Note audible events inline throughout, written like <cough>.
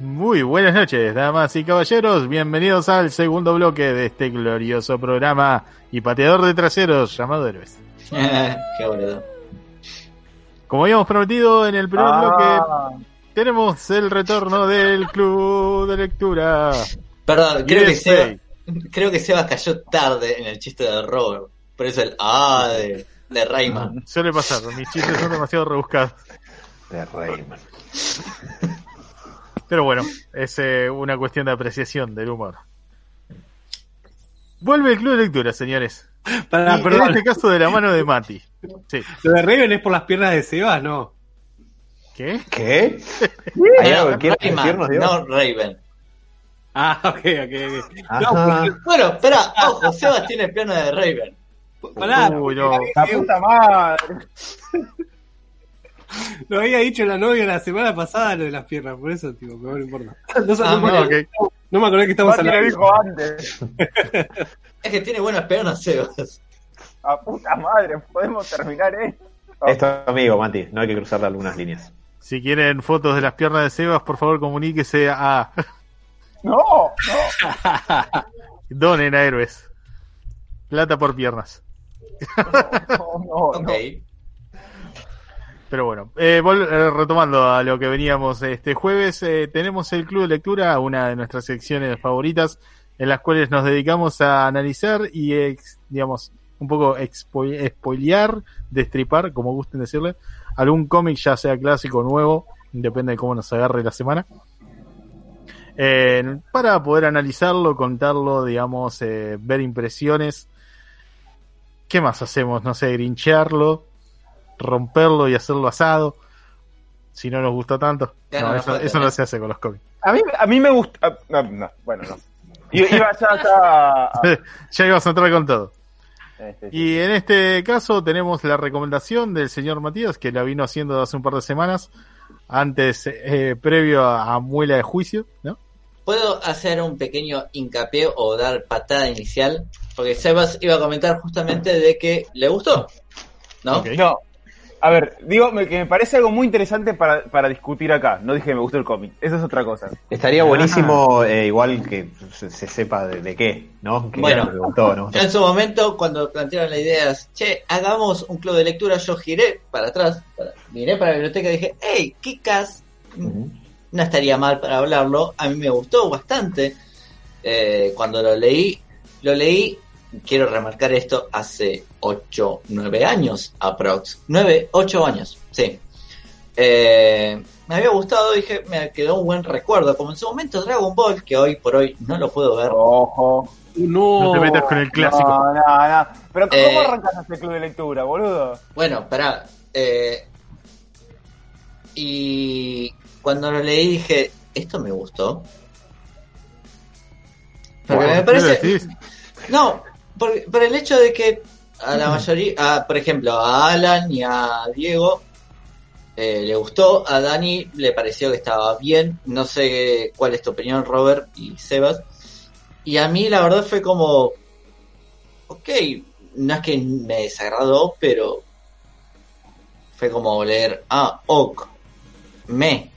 Muy buenas noches, damas y caballeros. Bienvenidos al segundo bloque de este glorioso programa y pateador de traseros llamado Héroes. <laughs> Qué boludo. Como habíamos prometido en el primer Ah. bloque, tenemos el retorno del club de lectura. Perdón, creo que, Seba, creo que Seba cayó tarde en el chiste de Robert. Por eso el ah de, de Rayman. Suele pasar, mis chistes son demasiado rebuscados. De Rayman. <laughs> Pero bueno, es eh, una cuestión de apreciación del humor. Vuelve el club de lectura, señores. Pará, Y en este caso de la mano de Mati. Sí. Lo de Raven es por las piernas de Sebas, ¿no? ¿Qué? ¿Qué? <laughs> ¿Hay algo que quieras decirnos, no Raven. Ah, ok, ok, ok. No, Bueno, espera, ojo, Sebas tiene pierna de Raven. Pará, Uy, no. La puta madre. <laughs> lo había dicho la novia la semana pasada lo de las piernas, por eso, tipo, pero no importa. <laughs> No, Ah, no, me No, acordé- ok. no me acordé que estamos lo hablando. dijo antes. <laughs> Es que tiene buenas piernas, Sebas. A puta madre, podemos terminar esto. Es tu amigo, Mati. No hay que cruzar algunas líneas. Si quieren fotos de las piernas de Sebas, por favor comuníquese a No, no, Donen a Héroes. Plata por piernas. no, no. Ok. no. Pero bueno, eh, eh, retomando a lo que veníamos este jueves, eh, tenemos el Club de Lectura, una de nuestras secciones favoritas, en las cuales nos dedicamos a analizar y, digamos, un poco spoilear, destripar, como gusten decirle, algún cómic, ya sea clásico o nuevo, depende de cómo nos agarre la semana. Eh, para poder analizarlo, contarlo, digamos, eh, ver impresiones. ¿Qué más hacemos? No sé, grinchearlo, romperlo y hacerlo asado. Si no nos gustó tanto. Claro, No, no eso, eso no se hace con los cómics. A mí, a mí me gusta. ah, No, no, bueno, no. I- Iba ya, ya. <laughs> a- ya ibas a entrar con todo. este. Y en este caso tenemos la recomendación del señor Matías, que la vino haciendo hace un par de semanas, antes, eh, previo a, a muela de juicio, ¿no? ¿Puedo hacer un pequeño hincapié o dar patada inicial? Porque Sebas iba a comentar justamente de que le gustó. ¿No? No. A ver, digo me- que me parece algo muy interesante para, para discutir acá. No dije que me gustó el cómic. Esa es otra cosa. Estaría buenísimo, eh, igual que se, se sepa de, de qué, ¿no? Que Bueno. me gustó, ¿no? En su momento, cuando plantearon la idea, che, hagamos un club de lectura, yo giré para atrás, para- miré para la biblioteca y dije, hey, Kikas, no estaría mal para hablarlo, a mí me gustó bastante. Eh, cuando lo leí, lo leí, quiero remarcar esto, hace 8, 9 años, aprox. 9, 8 años, sí. Eh, me había gustado, dije, me quedó un buen recuerdo, como en su momento Dragon Ball, que hoy por hoy no lo puedo ver. Ojo. No, No te metas con el clásico. No, no, no. Pero ¿cómo Eh, arrancas este club de lectura, boludo? Bueno, pará. eh, y cuando lo leí dije, esto me gustó. Porque Bueno, me ¿qué parece... decís? No, por, por el hecho de que a la mayoría, a, por ejemplo, a Alan y a Diego eh, le gustó, a Dani le pareció que estaba bien, no sé cuál es tu opinión, Robert y Sebas, y a mí la verdad fue como, ok, no es que me desagradó, pero fue como leer, ah, ok, me,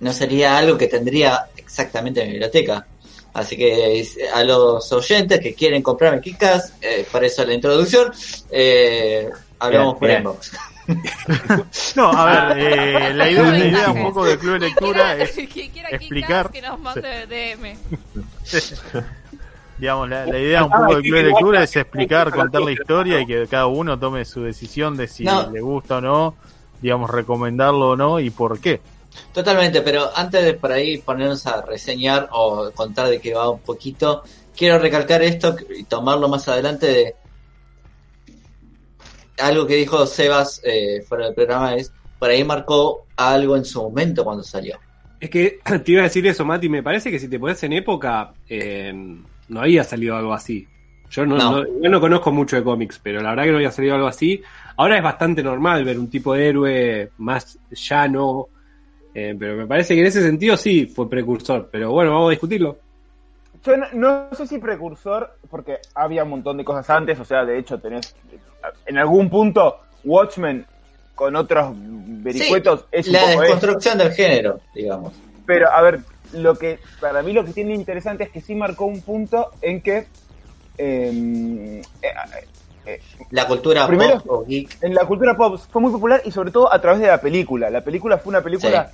no sería algo que tendría exactamente en mi biblioteca. Así que a los oyentes que quieren comprarme Kikas, eh, para eso la introducción, eh, hablamos por inbox. <laughs> No, a ver, eh, la, idea, la idea un poco del club de lectura es, <laughs> explicar- que nos mande DM. <laughs> digamos, la, la idea un poco del club de lectura es explicar, contar la historia y que cada uno tome su decisión de si No. le gusta o no, digamos, recomendarlo o no y por qué. Totalmente, pero antes de por ahí ponernos a reseñar o contar de qué va un poquito, quiero recalcar esto y tomarlo más adelante de algo que dijo Sebas eh, fuera del programa es, por ahí marcó algo en su momento cuando salió. Es que <clears throat> te iba a decir eso, Mati. Me parece que si te pones en época, eh, no había salido algo así. Yo no, No. no- yo no conozco mucho de cómics, pero la verdad que no había salido algo así. Ahora es bastante normal ver un tipo de héroe más llano. Eh, pero me parece que en ese sentido sí fue precursor. Pero bueno, vamos a discutirlo. Yo no, no sé si precursor, porque había un montón de cosas antes, o sea, de hecho tenés en algún punto Watchmen con otros vericuetos es un La poco eso. desconstrucción del género, digamos. Pero, a ver, lo que, para mí lo que tiene interesante es que sí marcó un punto en que eh, eh, La cultura Primero- pop o geek. en la cultura pop fue muy popular y sobre todo a través de la película. La película fue una película,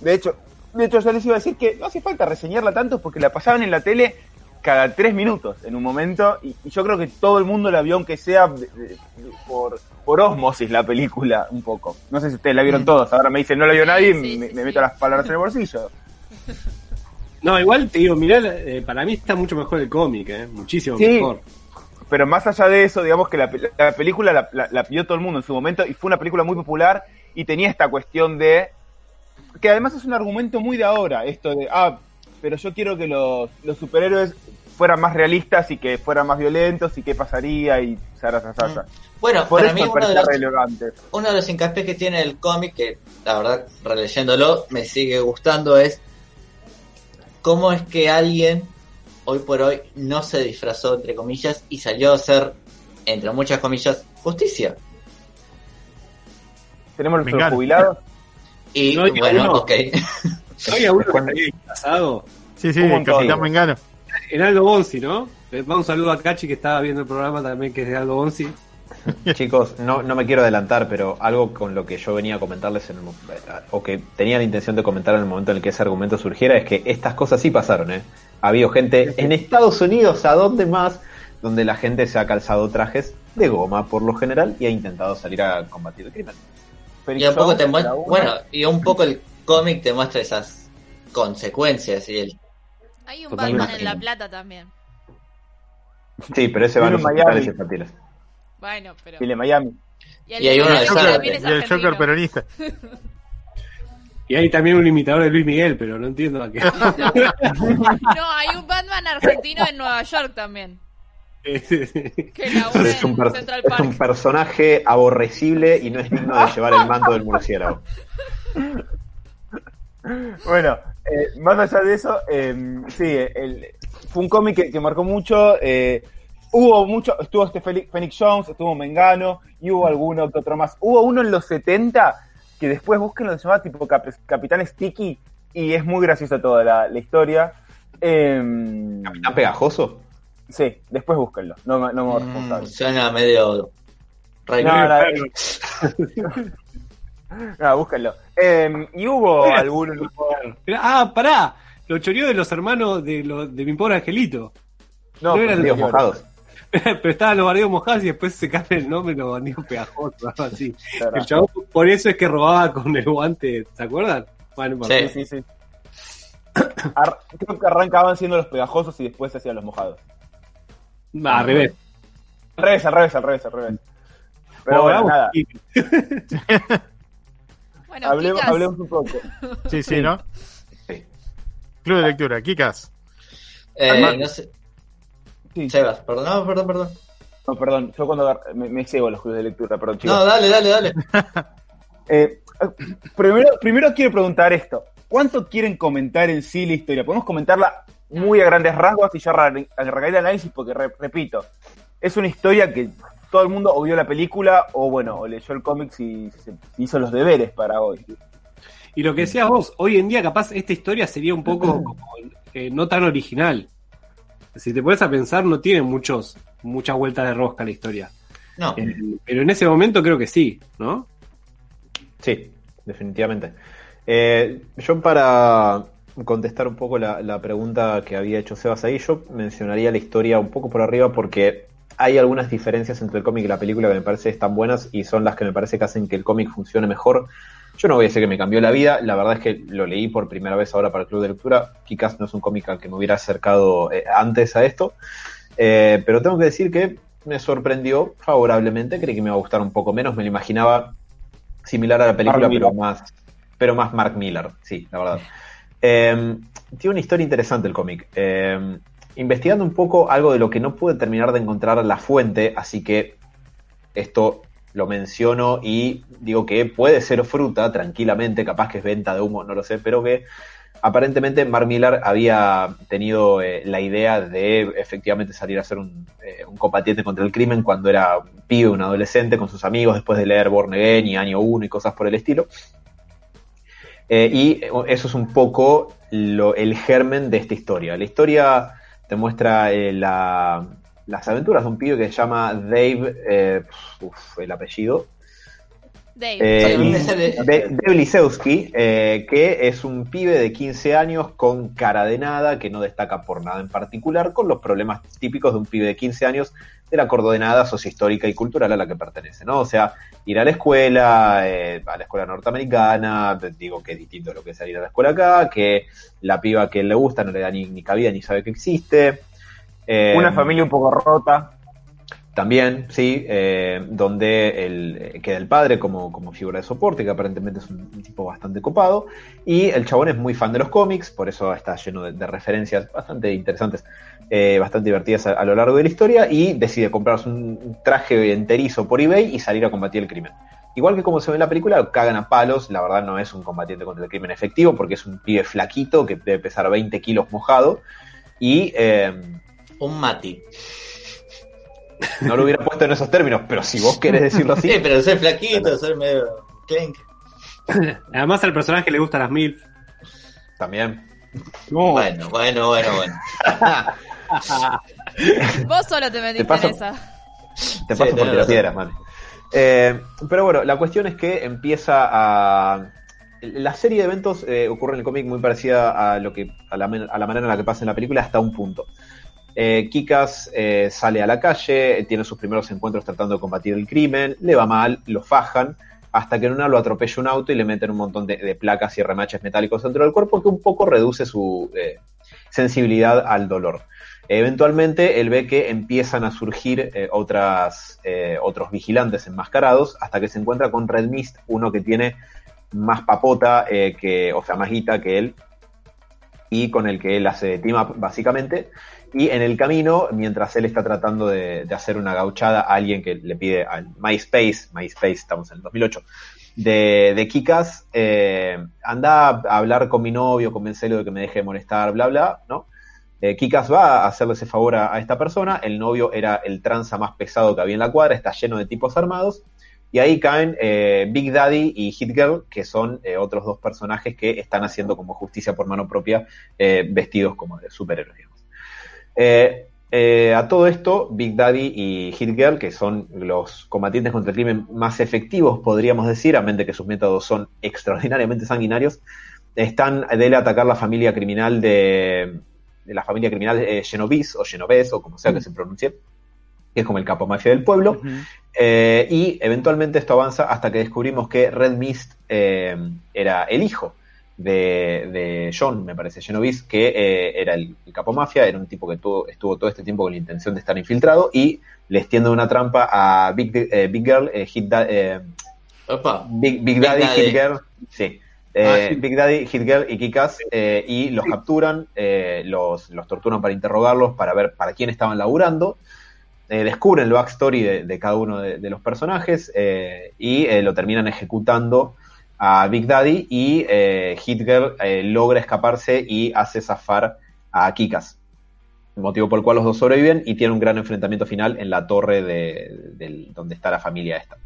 de hecho, de hecho yo les iba a decir que no hace falta reseñarla tanto porque la pasaban en la tele cada tres minutos en un momento y, y yo creo que todo el mundo la vio aunque sea de- de- de- por, por osmosis la película un poco. No sé si ustedes la vieron Mm. todos, ahora me dicen no la vio nadie, Sí, me, sí, me sí. meto las palabras en el bolsillo. <laughs> No, igual te digo, mirá, eh, para mí está mucho mejor el cómic, eh, muchísimo Sí. mejor. Pero más allá de eso, digamos que la, la película la, la, la pidió todo el mundo en su momento y fue una película muy popular y tenía esta cuestión de... Que además es un argumento muy de ahora, esto de, ah, pero yo quiero que los, los superhéroes fueran más realistas y que fueran más violentos y qué pasaría y zara, zara, zara. Bueno, Por para mí uno de, los, uno de los hincapiés que tiene el cómic, que la verdad, releyéndolo, me sigue gustando, es cómo es que alguien, hoy por hoy, no se disfrazó, entre comillas, y salió a hacer, entre muchas comillas, justicia. Tenemos los jubilados. Y No, bueno, uno- ok. ¿No había uno que había disfrazado? Sí, sí, el. Capitán Mengano. En Aldo Bonzi, ¿no? Le mando un saludo a Cachi que estaba viendo el programa también, que es de Aldo Bonzi. <laughs> Chicos, no, no me quiero adelantar, pero algo con lo que yo venía a comentarles en el, mo- o que tenía la intención de comentar en el momento en el que ese argumento surgiera es que estas cosas sí pasaron, ¿eh? Ha habido gente en Estados Unidos, ¿a dónde más? Donde la gente se ha calzado trajes de goma por lo general y ha intentado salir a combatir el crimen. Y un poco te muestra, bueno, y un poco el cómic te muestra esas consecuencias y el Hay un Totalmente. Batman en La Plata también. Sí, pero ese va a los infantiles. Bueno, pero. Chile, Miami. el Y hay de uno de Zárate. también Y el Joker argentino. peronista. <laughs> Y hay también un imitador de Luis Miguel, pero no entiendo a qué. <laughs> No, hay un Batman argentino en Nueva York también. <laughs> Que labura Es un, Central es un Park. personaje aborrecible y no es digno de llevar el manto del murciélago. Bueno, eh, más allá de eso, eh, sí, el- fue un cómic que, que marcó mucho. eh, hubo mucho, estuvo este Phoenix Jones, estuvo Mengano, y hubo alguno que otro más. Hubo uno en los 70 que después busquen se llamaba tipo Cap- Capitán Sticky, y es muy graciosa toda la, la historia. Eh, ¿Capitán Pegajoso? sí, después búsquenlo, no, me- no me hago Mm, responsable. suena medio Rey No, no, <laughs> no, búsquenlo. Eh, y hubo algunos. Pero- ah, pará. Los choreó de los hermanos de, los de mi pobre angelito. No, No eran mojados. <laughs> Pero estaban los bardeos mojados y después se cambia el nombre los bandidos pegajosos, algo así. Claro. El chabón por eso es que robaba con el guante, ¿se acuerdan? Bueno, no Sí. Sí, sí. <coughs> Ar- creo que arrancaban siendo los pegajosos y después se hacían los mojados. Va, al revés. Al revés, al revés, al revés, al revés. Pero Bueno, nada, <laughs> Bueno, hablemos, hablemos un poco. Sí, sí, ¿no? Sí. Club de lectura, Kikas. Eh, no sé. Sí. Sebas, perdón, no, perdón, perdón. No, perdón, yo cuando me, me cebo los clubes de lectura, perdón, chicos. No, dale, dale, dale. <laughs> Eh, primero, primero quiero preguntar esto. ¿Cuánto quieren comentar en sí la historia? Podemos comentarla muy a grandes rasgos y ya arran- arrancaré el análisis porque, re- repito, es una historia que todo el mundo o vio la película o, bueno, o leyó el cómic y se hizo los deberes para hoy. Y lo que decías vos, hoy en día capaz esta historia sería un poco <clears throat> como, eh, no tan original. Si te pones a pensar, no tiene muchos, muchas vueltas de rosca la historia. No. Eh, pero en ese momento creo que sí, ¿no? Sí, definitivamente. Eh, yo para contestar un poco la, la pregunta que había hecho Sebas ahí, yo mencionaría la historia un poco por arriba porque hay algunas diferencias entre el cómic y la película que me parece están buenas y son las que me parece que hacen que el cómic funcione mejor. Yo no voy a decir que me cambió la vida, la verdad es que lo leí por primera vez ahora para el club de lectura. Kikas no es un cómic al que me hubiera acercado eh, antes a esto, Eh, pero tengo que decir que me sorprendió favorablemente, creí que me iba a gustar un poco menos, me lo imaginaba similar a la película, pero más, pero más Mark Miller, sí, la verdad. Eh, tiene una historia interesante el cómic. Eh, investigando un poco algo de lo que no pude terminar de encontrar la fuente, así que esto lo menciono y digo que puede ser fruta tranquilamente, capaz que es venta de humo, no lo sé, pero que aparentemente Mark Millar había tenido eh, la idea de efectivamente salir a un, eh, un combatiente contra el crimen cuando era un pibe, un adolescente con sus amigos después de leer Born Again y Año 1 y cosas por el estilo. Eh, y eso es un poco el germen de esta historia. La historia te muestra la- las aventuras de un pibe que se llama Dave, eh, uf, el apellido, Dave. eh, Dave Lisewski, eh, que es un pibe de 15 años con cara de nada, que no destaca por nada en particular, con los problemas típicos de un pibe de 15 años de la coordenada sociohistórica y cultural a la que pertenece, ¿no? O sea, ir a la escuela, eh, a la escuela norteamericana, digo que es distinto a lo que es ir a la escuela acá, que la piba que le gusta no le da ni, ni cabida ni sabe que existe. Eh, Una familia un poco rota. también, sí, eh, donde el, eh, queda el padre como, como figura de soporte, que aparentemente es un, un tipo bastante copado, y el chabón es muy fan de los cómics, por eso está lleno de, de referencias bastante interesantes, eh, bastante divertidas a, a lo largo de la historia, y decide comprarse un, traje enterizo por eBay y salir a combatir el crimen. Igual que como se ve en la película, cagan a palos, la verdad no es un combatiente contra el crimen efectivo, porque es un pibe flaquito que debe pesar 20 kilos mojado, y... eh, Un Mati. no lo hubiera puesto en esos términos, pero si vos querés decirlo así, <laughs> Sí, pero soy flaquito, soy medio clenk. <laughs> Además al personaje le gustan las MILF. también. Bueno, bueno, bueno, bueno. <laughs> Vos solo te metiste paso. en esa. Te Sí, paso por tenés razón. piedras, man. Eh, pero bueno, la cuestión es que empieza a. La serie de eventos eh, ocurre en el cómic muy parecida a lo que a la, a la manera en la que pasa en la película hasta un punto. Eh, Kikas eh, sale a la calle, tiene sus primeros encuentros tratando de combatir el crimen, le va mal, lo fajan, hasta que en una lo atropella un auto y le meten un montón de, placas y remaches metálicos dentro del cuerpo que un poco reduce su eh, sensibilidad al dolor. Eventualmente él ve que empiezan a surgir eh, otras, eh, otros vigilantes enmascarados hasta que se encuentra con Red Mist, uno que tiene más papota, eh, que, o sea, más guita que él, y con el que él hace team up básicamente. Y en el camino, mientras él está tratando de, hacer una gauchada a alguien que le pide al MySpace, MySpace, estamos en el 2008, de, de Kikas, eh, anda a hablar con mi novio, convencelo de que me deje de molestar, bla, bla, ¿no? Eh, Kikas va a hacerle ese favor a, esta persona, el novio era el tranza más pesado que había en la cuadra, está lleno de tipos armados, y ahí caen eh, Big Daddy y Hit Girl, que son otros dos personajes que están haciendo como justicia por mano propia, vestidos como de superhéroes, digamos. Eh, eh, a todo esto, Big Daddy y Hit Girl, que son los combatientes contra el crimen más efectivos, podríamos decir, a mente que sus métodos son extraordinariamente sanguinarios, están de atacar la familia criminal de, de la familia criminal eh, Genovese o Genovese o como sea que se pronuncie, que es como el capo mafia del pueblo. Eh, y eventualmente esto avanza hasta que descubrimos que Red Mist era el hijo de, de John, me parece, Genovese, que eh, era el, el capo mafia, era un tipo que tuvo, estuvo todo este tiempo con la intención de estar infiltrado y le extiende una trampa a Big, eh, Big Girl, eh, Hit Da- eh, Opa. Big, Big Big Daddy, Daddy. Hit Girl, sí. Eh, Ah. Big Daddy, Hit Girl y Kikas, eh, y los capturan, eh, los, los torturan para interrogarlos, para ver para quién estaban laburando. Eh, descubren el backstory de, de cada uno de, de los personajes eh, y eh, lo terminan ejecutando a Big Daddy y eh, eh, logra escaparse y hace zafar a Kikas. Motivo por el cual los dos sobreviven y tiene un gran enfrentamiento final en la torre de, donde está la familia esta.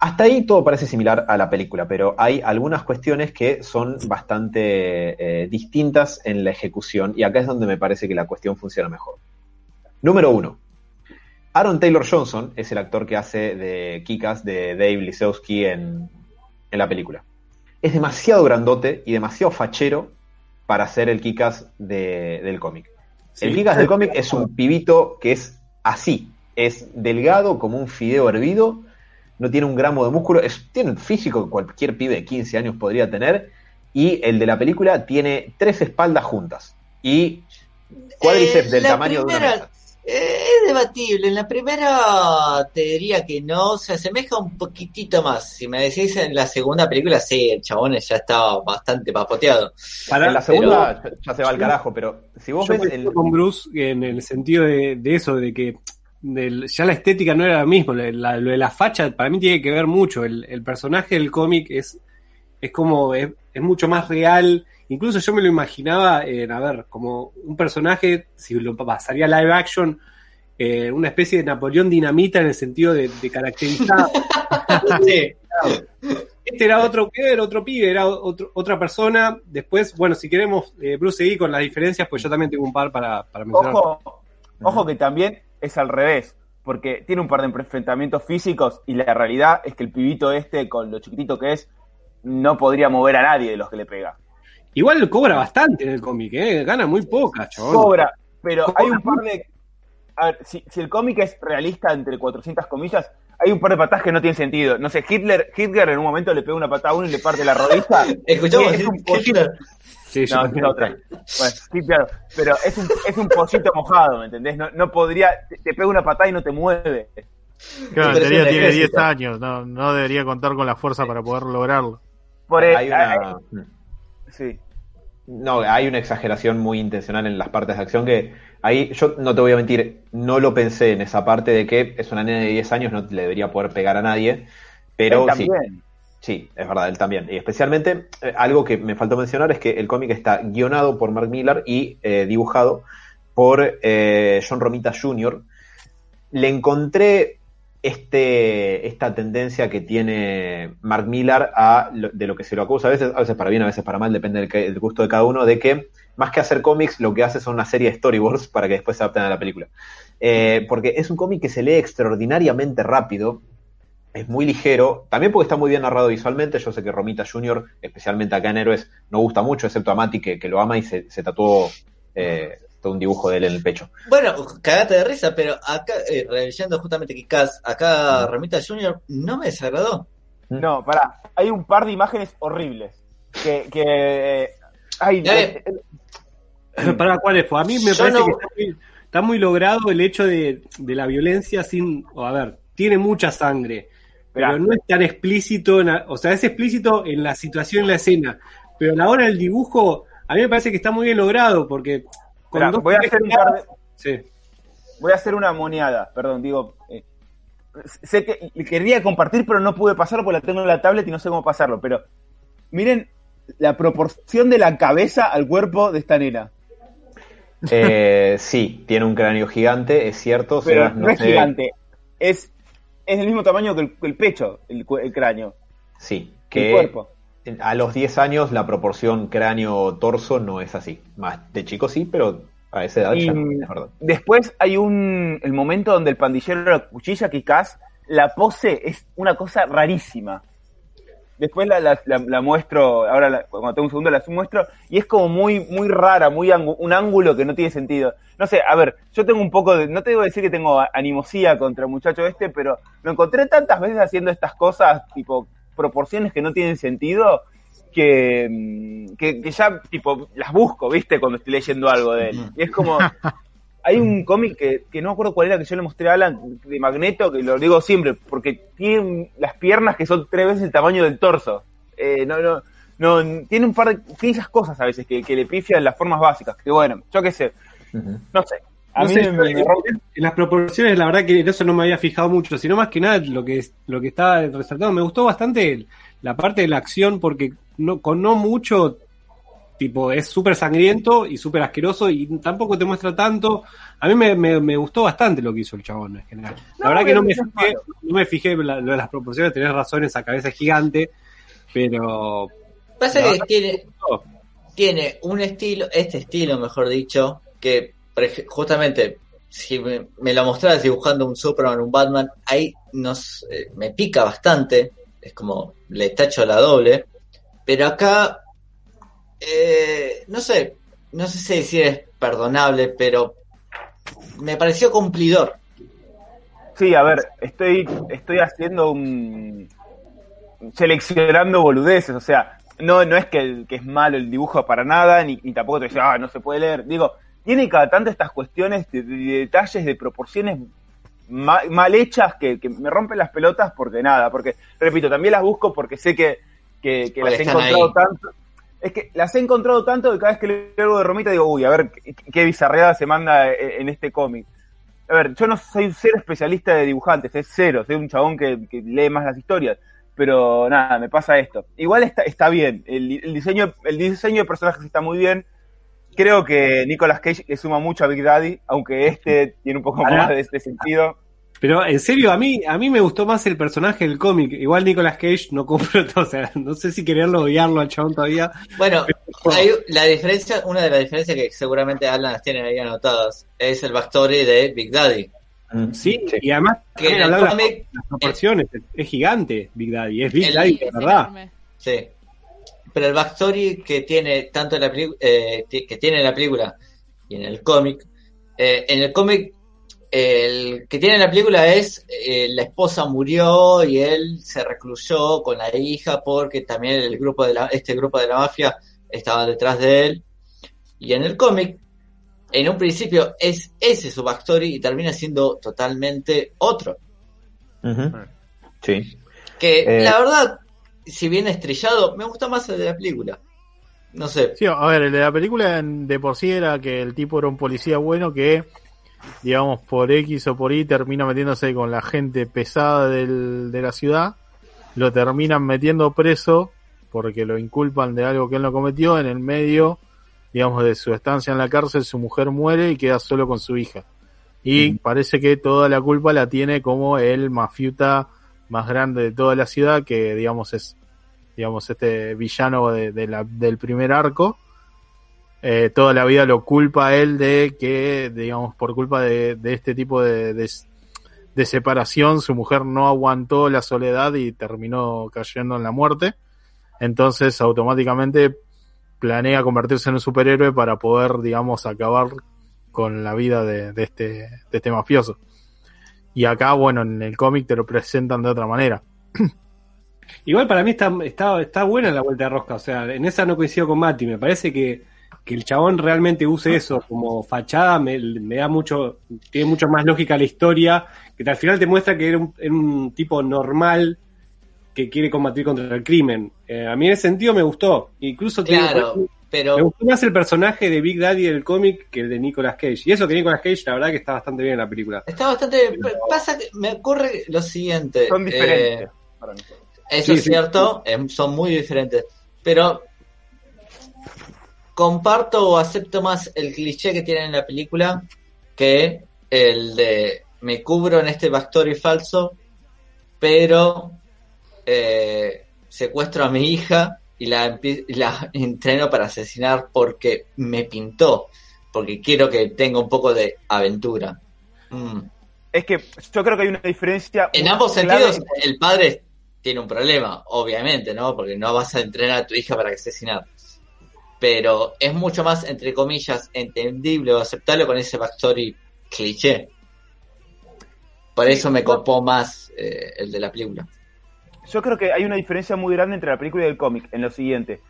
Hasta ahí todo parece similar a la película, pero hay algunas cuestiones que son bastante eh, distintas en la ejecución y acá es donde me parece que la cuestión funciona mejor. Número uno. Aaron Taylor Johnson es el actor que hace de Kikas de Dave Lisowski en, en la película. Es demasiado grandote y demasiado fachero para ser el Kikas de- del cómic. El. Kikas del cómic es un pibito que es así, es delgado como un fideo hervido, no tiene un gramo de músculo, es- tiene un físico que cualquier pibe de 15 años podría tener, y el de la película tiene tres espaldas juntas y cuádriceps Eh, del tamaño de una mesa. Eh, es debatible. En la primera te diría que no, se asemeja un poquitito más. Si me decís en la segunda película, sí, el chabón ya estaba bastante papoteado. Para- en la segunda ya- ya se va al carajo, pero si vos Yo ves el, con Bruce en el sentido de, de eso, de que del- ya la estética no era la misma, la- la- lo de la facha para mí tiene que ver mucho, el, el personaje del cómic es, es como, es, es mucho más real, incluso yo me lo imaginaba, en, a ver, como un personaje, si lo pasaría live action, eh, una especie de Napoleón dinamita en el sentido de, de caracterizar. <laughs> Sí. Este era otro pibe, era otro pibe, era otro- otra persona. Después, bueno, si queremos, eh, Bruce, seguir con las diferencias, pues yo también tengo un par para, para mencionar. Ojo, ojo que también es al revés, porque tiene un par de enfrentamientos físicos y la realidad es que el pibito este, con lo chiquitito que es, no podría mover a nadie de los que le pega. Igual cobra bastante en el cómic, ¿eh? Gana muy poca, chabón. Cobra, pero Cobra hay un par de... A ver, si, si el cómic es realista entre 400 comillas, hay un par de patadas que no tienen sentido. No sé, Hitler, Hitler en un momento le pega una patada a uno y le parte la rodilla. <laughs> Escuchamos, es un Hitler. Sí, No, es otra. Bueno, sí, claro. Pero es un, es un pollito mojado, ¿me entendés? No, no podría... Te, te pega una patada y no te mueve. Claro, teoría tiene 10 ejército. años, no, no debería contar con la fuerza para poder lograrlo. Por el- Hay una, sí. no, hay una exageración muy intencional en las partes de acción que ahí, yo no te voy a mentir, no lo pensé en esa parte de que es una nena de 10 años, no le debería poder pegar a nadie, pero sí. Sí, es verdad, él también. Y especialmente, eh, algo que me faltó mencionar es que el cómic está guionado por Mark Millar y eh, dibujado por eh, John Romita Jr. Le encontré este, esta tendencia que tiene Mark Millar a lo- de lo que se lo acusa, a veces, a veces para bien, a veces para mal, depende del, gusto de cada uno, de que más que hacer cómics, lo que hace son una serie de storyboards para que después se adapten a la película. Eh, porque es un cómic que se lee extraordinariamente rápido, es muy ligero, también porque está muy bien narrado visualmente. Yo sé que Romita Jr., especialmente acá en Héroes, no gusta mucho, excepto a Mati, que, que lo ama y se, se tatuó eh, todo un dibujo de él en el pecho. Bueno, cagate de risa, pero acá, eh, leyendo justamente que Cas, acá Ramita Jr. no me desagradó. No, pará. Hay un par de imágenes horribles. Que. que ay, Ya eh, eh, ¿Para cuáles fue? A mí me parece no- que está muy, está muy logrado el hecho de, de la violencia sin. a ver, tiene mucha sangre, pero Mirá. no es tan explícito. en la- o sea, es explícito en la situación, en la escena. Pero a la hora del dibujo, a mí me parece que está muy bien logrado, porque. Con voy a hacer un par de- Sí. voy a hacer una moneada, perdón, digo. eh, sé que quería compartir, pero no pude pasarlo porque la tengo en la tablet y no sé cómo pasarlo. Pero miren la proporción de la cabeza al cuerpo de esta nena. Eh, sí, tiene un cráneo gigante, es cierto. Pero Sebas, no, es sé- gigante. Es, es del mismo tamaño que el, el pecho, el, el cráneo, Sí, el que cuerpo. a los 10 años la proporción cráneo-torso no es así. Más de chico sí, pero a esa edad Y ya no, es verdad. después hay un el momento donde el pandillero la cuchilla quizás la pose es una cosa rarísima. Después la, la, la- la muestro, ahora la- cuando tengo un segundo la muestro, y es como muy, muy rara, muy un ángulo que no tiene sentido. No sé, a ver, yo tengo un poco de, no te digo decir que tengo animosía contra el muchacho este, pero lo encontré tantas veces haciendo estas cosas, tipo, proporciones que no tienen sentido, que, mm, que, que ya, tipo, las busco, ¿viste? Cuando estoy leyendo algo de él. Y es como, <laughs> hay un cómic que, que no me acuerdo cuál era que yo le mostré a Alan de Magneto, que lo digo siempre, porque tiene las piernas que son tres veces el tamaño del torso. Eh, no, no, no, tiene un par de, tiene esas cosas a veces que, que le pifian las formas básicas, que bueno, yo qué sé, no sé. A No mí sé, me, me en las proporciones, la verdad que en eso no me había fijado mucho, sino más que nada lo que lo que estaba resaltando. Me gustó bastante el- la parte de la acción porque no, con no mucho, tipo, es súper sangriento y súper asqueroso y tampoco te muestra tanto. A mí me, me, me gustó bastante lo que hizo el chabón en general. La No, verdad que no me fijé, no me fijé en la- lo de las proporciones, tenés razón, esa cabeza es gigante, pero Pasa que tiene, tiene un estilo, este estilo, mejor dicho, que justamente si me, me lo mostraras dibujando un Superman, un Batman, ahí nos, eh, me pica bastante, es como le tacho la doble, pero acá, eh, no sé, no sé si es perdonable, pero me pareció cumplidor. Sí, a ver, estoy, estoy haciendo un. seleccionando boludeces, o sea, no, no es que, que es malo el dibujo para nada, ni, tampoco te dice, ah, no se puede leer. Digo, tiene cada tanto estas cuestiones de detalles, de proporciones ma- mal hechas que, que me rompen las pelotas porque nada, porque, repito, también las busco porque sé que, que, las he encontrado ahí. tanto. Es que las he encontrado tanto que cada vez que leo algo de Romita digo, uy, a ver qué, qué bizarreada se manda en, en este cómic. A ver, yo no soy cero especialista de dibujantes, es cero, soy un chabón que, que lee más las historias. Pero nada, me pasa esto. Igual está, está bien, el, el diseño, el diseño de personajes está muy bien. creo que Nicolas Cage le suma mucho a Big Daddy, aunque este tiene un poco más de este sentido. Pero en serio, a mí, a mí me gustó más el personaje del cómic. Igual Nicolas Cage no compro todo, <laughs> o sea, no sé si quererlo odiarlo al chabón todavía. Bueno, hay la diferencia, una de las diferencias que seguramente Alan las tiene ahí anotadas, es el backstory de Big Daddy. Mm, Sí, y además, Que en el de cómic, las proporciones, es gigante Big Daddy, es Big El- Daddy de Es verdad. enorme. sí. Pero el backstory que tiene tanto en la eh, que tiene en la película y en el cómic, eh, en el cómic el que tiene en la película es eh, la esposa murió y él se recluyó con la hija porque también el grupo de la, este grupo de la mafia estaba detrás de él. Y en el cómic, en un principio es ese su backstory y termina siendo totalmente otro. Ujú. Sí. Que Eh. la verdad, si bien estrellado, me gusta más el de la película. No sé. Sí, a ver, el de la película de por sí era que el tipo era un policía bueno que, digamos, por X o por Y termina metiéndose con la gente pesada del- de la ciudad, lo terminan metiendo preso porque lo inculpan de algo que él no cometió, en el medio, digamos, de su estancia en la cárcel, su mujer muere y queda solo con su hija. Y parece que toda la culpa la tiene como el mafiuta más grande de toda la ciudad, que digamos es digamos, este villano de, de la- del primer arco, eh, toda la vida lo culpa a él de que, digamos, por culpa de, este tipo de, de, separación, su mujer no aguantó la soledad y terminó cayendo en la muerte. Entonces, automáticamente planea convertirse en un superhéroe para poder, digamos, acabar con la vida de, este, este mafioso. Y acá, bueno, en el cómic te lo presentan de otra manera. Igual para mí está, está, está buena la vuelta de rosca, o sea, en esa no coincido con Mati, me parece que, que el chabón realmente use eso como fachada, me, me da mucho, tiene mucho más lógica la historia, que al final te muestra que era un, era un tipo normal que quiere combatir contra el crimen. Eh, a mí en ese sentido me gustó, incluso Claro, me pero gustó más el personaje de Big Daddy del cómic que el de Nicolas Cage. Y eso que Nicolas Cage, la verdad que está bastante bien en la película. está bastante. Pasa que me ocurre lo siguiente. Son diferentes. eh. Eso Sí, es sí. cierto, em, son muy diferentes. Pero comparto o acepto más el cliché que tiene en la película que el de me cubro en este backstory falso, pero eh, secuestro a mi hija y la, y la <laughs> entreno para asesinar porque me pintó, porque quiero que tenga un poco de aventura. Mm. Es que yo creo que hay una diferencia. En ambos sentidos, el padre tiene un problema, obviamente, ¿no? Porque no vas a entrenar a tu hija para asesinar. Pero es mucho más, entre comillas, entendible o aceptable con ese backstory cliché. Por eso me copó más eh, el de la película. Yo creo que hay una diferencia muy grande entre la película y el cómic en lo siguiente.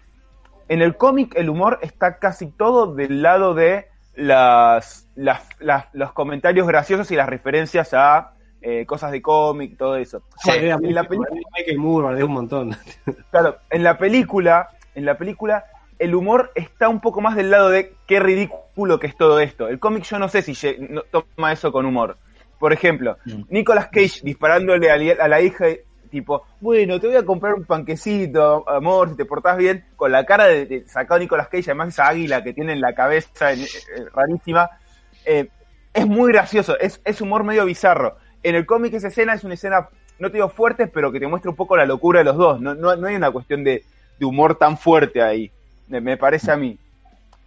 En el cómic el humor está casi todo del lado de las, las- las- los comentarios graciosos y las referencias a eh, cosas de cómic, todo eso. Bardea en la película, Michael Moore, un montón. claro, en la película, en la película, el humor está un poco más del lado de qué ridículo que es todo esto. El cómic yo no sé si no- toma eso con humor. Por ejemplo, Mm. Nicolas Cage disparándole a, la hija, tipo, bueno, te voy a comprar un panquecito, amor, si te portás bien, con la cara de, de sacado Nicolas Cage, además esa águila que tiene en la cabeza en- eh, rarísima. Eh, es muy gracioso, es, es humor medio bizarro. En el cómic esa escena es una escena, no te digo fuerte, pero que te muestra un poco la locura de los dos. No, no, no hay una cuestión de, de humor tan fuerte ahí, me, parece a mí.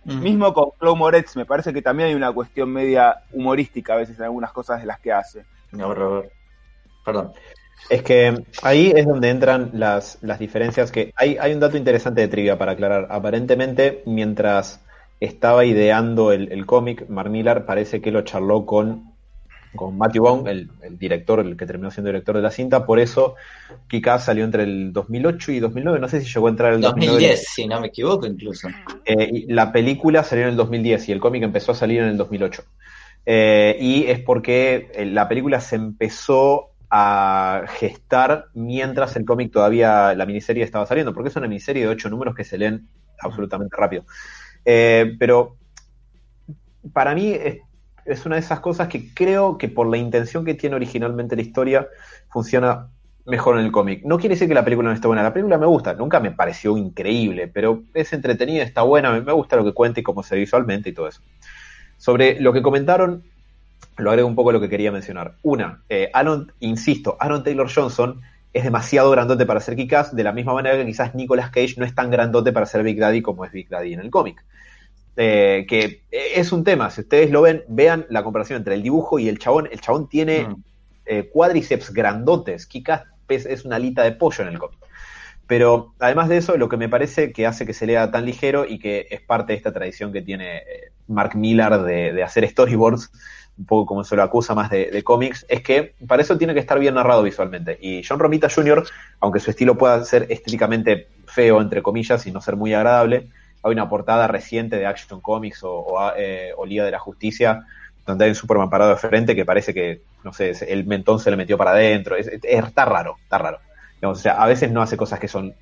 Mm. Mismo con Chloe Moretz, me parece que también hay una cuestión media humorística a veces en algunas cosas de las que hace. No, Robert. Perdón. Es que ahí es donde entran las, las diferencias que hay, hay un dato interesante de trivia para aclarar. Aparentemente, mientras estaba ideando el, el cómic, Mark Millar parece que lo charló con, con Matthew Vaughn, el, el director, el que terminó siendo director de la cinta. Por eso, Kika salió entre el 2008 y 2009. No sé si llegó a entrar el 2009. 2010, si no me equivoco, incluso. Eh, y la película salió en el 2010 y el cómic empezó a salir en el 2008. Eh, y es porque eh, la película se empezó a gestar mientras el cómic todavía, la miniserie estaba saliendo, porque es una miniserie de ocho números que se leen absolutamente rápido. Eh, pero para mí es, una de esas cosas que creo que por la intención que tiene originalmente la historia funciona mejor en el cómic. No quiere decir que la película no esté buena. La película me gusta, nunca me pareció increíble, pero es entretenida, está buena, me, gusta lo que cuenta y cómo se ve visualmente y todo eso. Sobre lo que comentaron, lo agrego un poco a lo que quería mencionar. Una, eh, Aaron, insisto, Aaron Taylor Johnson es demasiado grandote para ser Kick-Ass, de la misma manera que quizás Nicolas Cage no es tan grandote para ser Big Daddy como es Big Daddy en el cómic. Eh, que es un tema, si ustedes lo ven, vean la comparación entre el dibujo y el chabón. El chabón tiene Mm. eh, cuádriceps grandotes, Kick-Ass es, una alita de pollo en el cómic. Pero además de eso, lo que me parece que hace que se lea tan ligero y que es parte de esta tradición que tiene eh, Mark Millar de, de hacer storyboards, un poco como se lo acusa más de, de cómics, es que para eso tiene que estar bien narrado visualmente. Y John Romita Jr., aunque su estilo pueda ser estéticamente feo, entre comillas, y no ser muy agradable, hay una portada reciente de Action Comics o, o, eh, o Liga de la Justicia donde hay un Superman parado de frente que parece que, no sé, el mentón se le metió para adentro. Es, es- está raro, está raro. O sea, a veces no hace cosas que son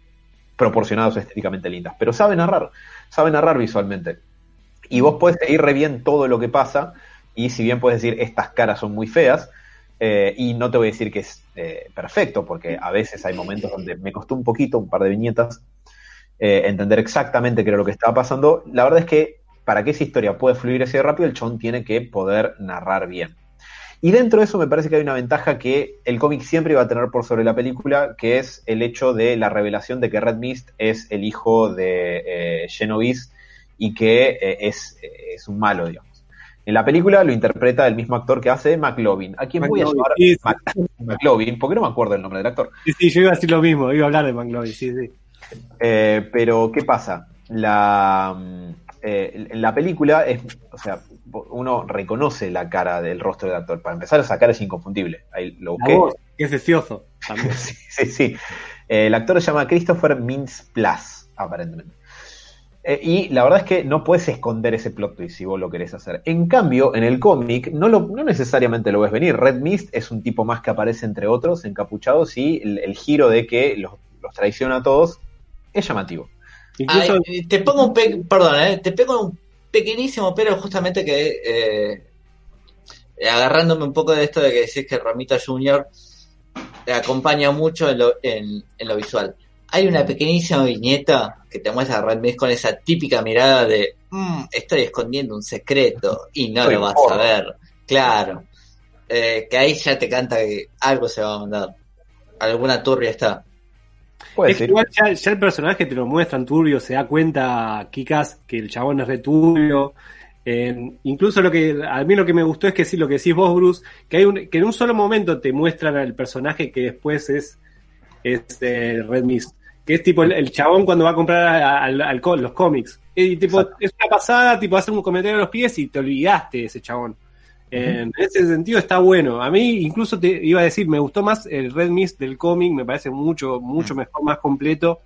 proporcionadas estéticamente lindas, pero sabe narrar, sabe narrar visualmente. Y vos podés seguir re bien todo lo que pasa, y si bien puedes decir estas caras son muy feas, eh, y no te voy a decir que es eh, perfecto, porque a veces hay momentos donde me costó un poquito, un par de viñetas, eh, entender exactamente qué era lo que estaba pasando. La verdad es que para que esa historia pueda fluir así de rápido, el chon tiene que poder narrar bien. Y dentro de eso me parece que hay una ventaja que el cómic siempre iba a tener por sobre la película, que es el hecho de la revelación de que Red Mist es el hijo de eh, Genovese y que eh, es, eh, es un malo, digamos. En la película lo interpreta el mismo actor que hace McLovin, a quien voy a llamar sí, sí. McLovin, porque no me acuerdo el nombre del actor. Sí, sí, yo iba a decir lo mismo, iba a hablar de McLovin, sí, sí. Eh, pero, ¿qué pasa? La, mm, eh, en la película, es, o sea, uno reconoce la cara del rostro del actor. Para empezar, esa cara es inconfundible. Ahí lo busqué. voz, es también. <laughs> sí, sí, sí. Eh, el actor se llama Christopher Mintz Plus, aparentemente. Eh, y la verdad es que no puedes esconder ese plot twist si vos lo querés hacer. En cambio, en el cómic no, lo, no necesariamente lo ves venir. Red Mist es un tipo más que aparece entre otros, encapuchados, y el, el giro de que los, los traiciona a todos es llamativo. Incluso Ay, te pongo un pe- perdón, eh, te pego un pequeñísimo pero justamente que eh, agarrándome un poco de esto de que decís que Ramita Jr. te acompaña mucho en lo, en, en lo visual. Hay una pequeñísima viñeta que te muestra a con esa típica mirada de "Mm, estoy escondiendo un secreto y no lo vas porro". a ver. Claro. Eh, que ahí ya te canta que algo se va a mandar. Alguna turbia está. Puede es que ser. igual ya, ya el personaje te lo muestran turbio, se da cuenta Kikas que el chabón es returbio. incluso lo que a mí lo que me gustó es que sí, lo que decís vos, Bruce, que hay un, que en un solo momento te muestran al personaje que después es, es eh, Red Mist. Que es tipo el, el chabón cuando va a comprar a- los cómics. Y tipo, Exacto. es una pasada, tipo, hacer un comentario a los pies y te olvidaste de ese chabón. En ese sentido está bueno. A mí incluso te iba a decir, me gustó más el Red Mist del cómic, me parece mucho, mucho mejor, más completo.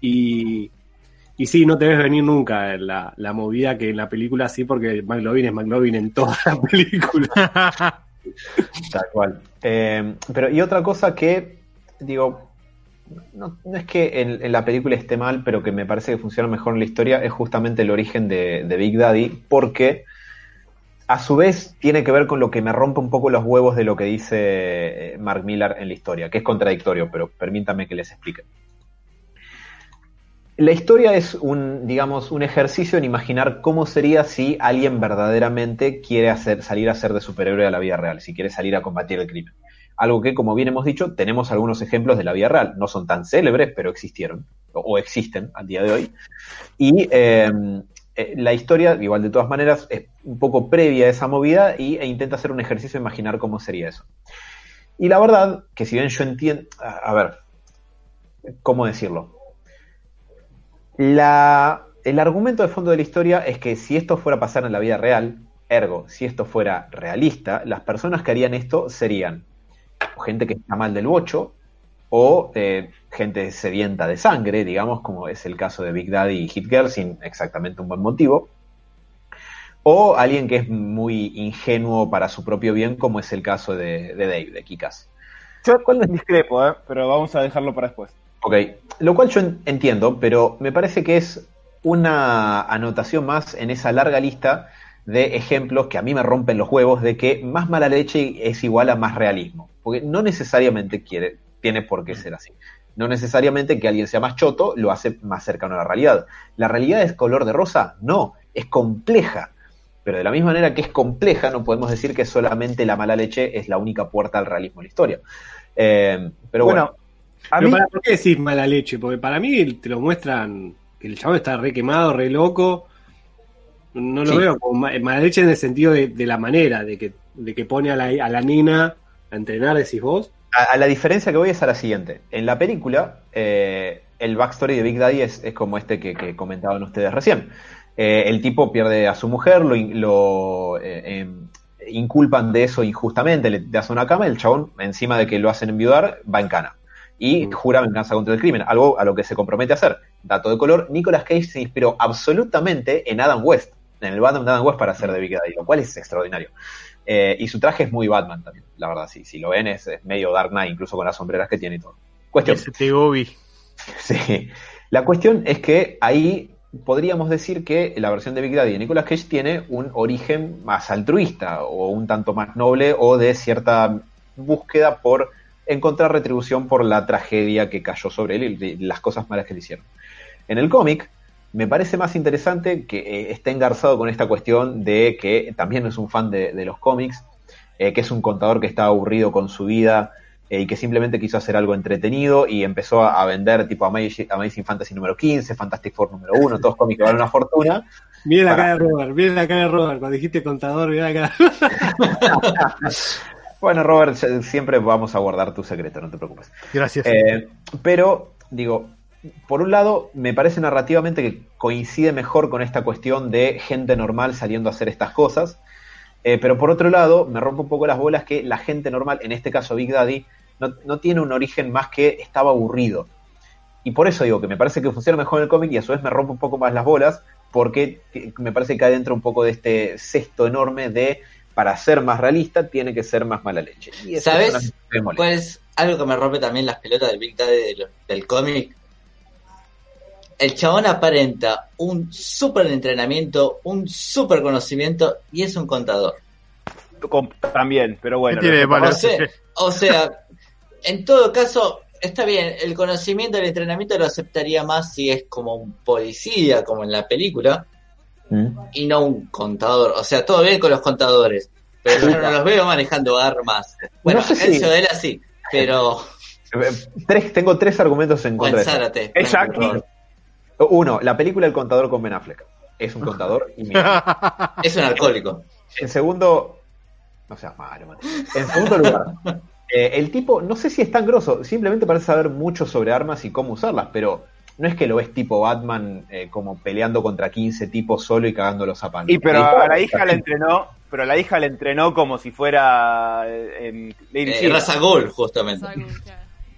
Y, y sí, no te ves venir nunca la, la movida que en la película sí, porque McLovin es McLovin en toda la <laughs> película. Tal cual. Eh, pero, y otra cosa que, digo, no, no es que en, en la película esté mal, pero que me parece que funciona mejor en la historia, es justamente el origen de, de Big Daddy, porque a su vez tiene que ver con lo que me rompe un poco los huevos de lo que dice eh, Mark Millar en la historia, que es contradictorio, pero permítanme que les explique. La historia es un, digamos, un ejercicio en imaginar cómo sería si alguien verdaderamente quiere salir a ser de superhéroe a la vida real, si quiere salir a combatir el crimen. Algo que, como bien hemos dicho, tenemos algunos ejemplos de la vida real. No son tan célebres, pero existieron, o, o existen al día de hoy. Y eh, eh, la historia, igual de todas maneras, es un poco previa a esa movida y, e intenta hacer un ejercicio de imaginar cómo sería eso. Y la verdad, que si bien yo entiendo, a, ver, ¿cómo decirlo? La, el argumento de fondo de la historia es que si esto fuera a pasar en la vida real, ergo, si esto fuera realista, las personas que harían esto serían gente que está mal del bocho o eh, gente sedienta de sangre, digamos, como es el caso de Big Daddy y Hit Girl, sin exactamente un buen motivo, o alguien que es muy ingenuo para su propio bien, como es el caso de, de Dave, de Kikas. Yo discrepo, ¿eh? pero vamos a dejarlo para después. Ok, lo cual yo en- entiendo, pero me parece que es una anotación más en esa larga lista de ejemplos que a mí me rompen los huevos de que más mala leche es igual a más realismo. Porque no necesariamente quiere, tiene por qué ser así. No necesariamente que alguien sea más choto lo hace más cercano a la realidad. ¿La realidad es color de rosa? No, es compleja. Pero de la misma manera que es compleja, no podemos decir que solamente la mala leche es la única puerta al realismo en la historia. Eh, pero bueno, a Pero mí, para, ¿Por qué decís mala leche? Porque para mí te lo muestran que el chabón está re quemado, re loco. No lo Sí. veo como ma- mala leche en el sentido de, de la manera, de que, de que pone a la, a la nena a entrenar, decís vos. A, a la diferencia que voy es a la siguiente. En la película, eh, el backstory de Big Daddy es, es como este que, que comentaban ustedes recién. Eh, el tipo pierde a su mujer, lo, lo, eh, em, inculpan de eso injustamente, le hacen una cama, el chabón, encima de que lo hacen enviudar, va en cana. Y Mm. jura venganza contra el crimen, algo a lo que se compromete a hacer. Dato de color, Nicolas Cage se inspiró absolutamente en Adam West, en el Batman de Adam West para hacer de Big Daddy, lo cual es extraordinario. Eh, y su traje es muy Batman también, la verdad, sí, si lo ven es, es medio Dark Knight, incluso con las sombreras que tiene y todo. Cuestión. Tegobi. <laughs> Sí. La cuestión es que ahí podríamos decir que la versión de Big Daddy de Nicolas Cage tiene un origen más altruista o un tanto más noble o de cierta búsqueda por encontrar retribución por la tragedia que cayó sobre él y las cosas malas que le hicieron. En el cómic me parece más interesante que eh, esté engarzado con esta cuestión de que también es un fan de, de los cómics, eh, que es un contador que está aburrido con su vida eh, y que simplemente quiso hacer algo entretenido y empezó a, a vender tipo Amazing, Amazing Fantasy número 15, Fantastic Four número 1, todos cómics que valen una fortuna. Miren la cara de Robert, miren la cara de Robert. Cuando dijiste contador, miren la cara. <laughs> Bueno, Robert, siempre vamos a guardar tu secreto, no te preocupes. Gracias. Eh, pero, digo, por un lado, me parece narrativamente que coincide mejor con esta cuestión de gente normal saliendo a hacer estas cosas. Eh, pero por otro lado, me rompe un poco las bolas que la gente normal, en este caso Big Daddy, no, no tiene un origen más que estaba aburrido. Y por eso digo que me parece que funciona mejor en el cómic y a su vez me rompe un poco más las bolas, porque t- me parece que cae dentro un poco de este cesto enorme de para ser más realista tiene que ser más mala leche. Y ¿Sabes? Pues algo que me rompe también las pelotas del Big Daddy del, del cómic. El chabón aparenta un super entrenamiento, un super conocimiento y es un contador. también, pero bueno. ¿Qué tiene de? O sea, o sea, en todo caso, está bien, el conocimiento del entrenamiento lo aceptaría más si es como un policía, como en la película, ¿Mm? y no un contador. O sea, todo bien con los contadores, pero yo no los veo manejando armas. Bueno, No sé si- Enzo era así, pero... Eh, Tres, tengo tres argumentos en contra en Uno, la película El Contador con Ben Affleck. Es un contador y mira. <laughs> Es un alcohólico. En segundo, no seas malo, man. En segundo lugar, eh, el tipo, no sé si es tan grosso, simplemente parece saber mucho sobre armas y cómo usarlas, pero no es que lo ves tipo Batman eh, como peleando contra 15 tipos solo y cagándolos a palos. Y pero a la hija la entrenó, pero a la hija la entrenó como si fuera eh, en Lady Eh, Ghul, justamente.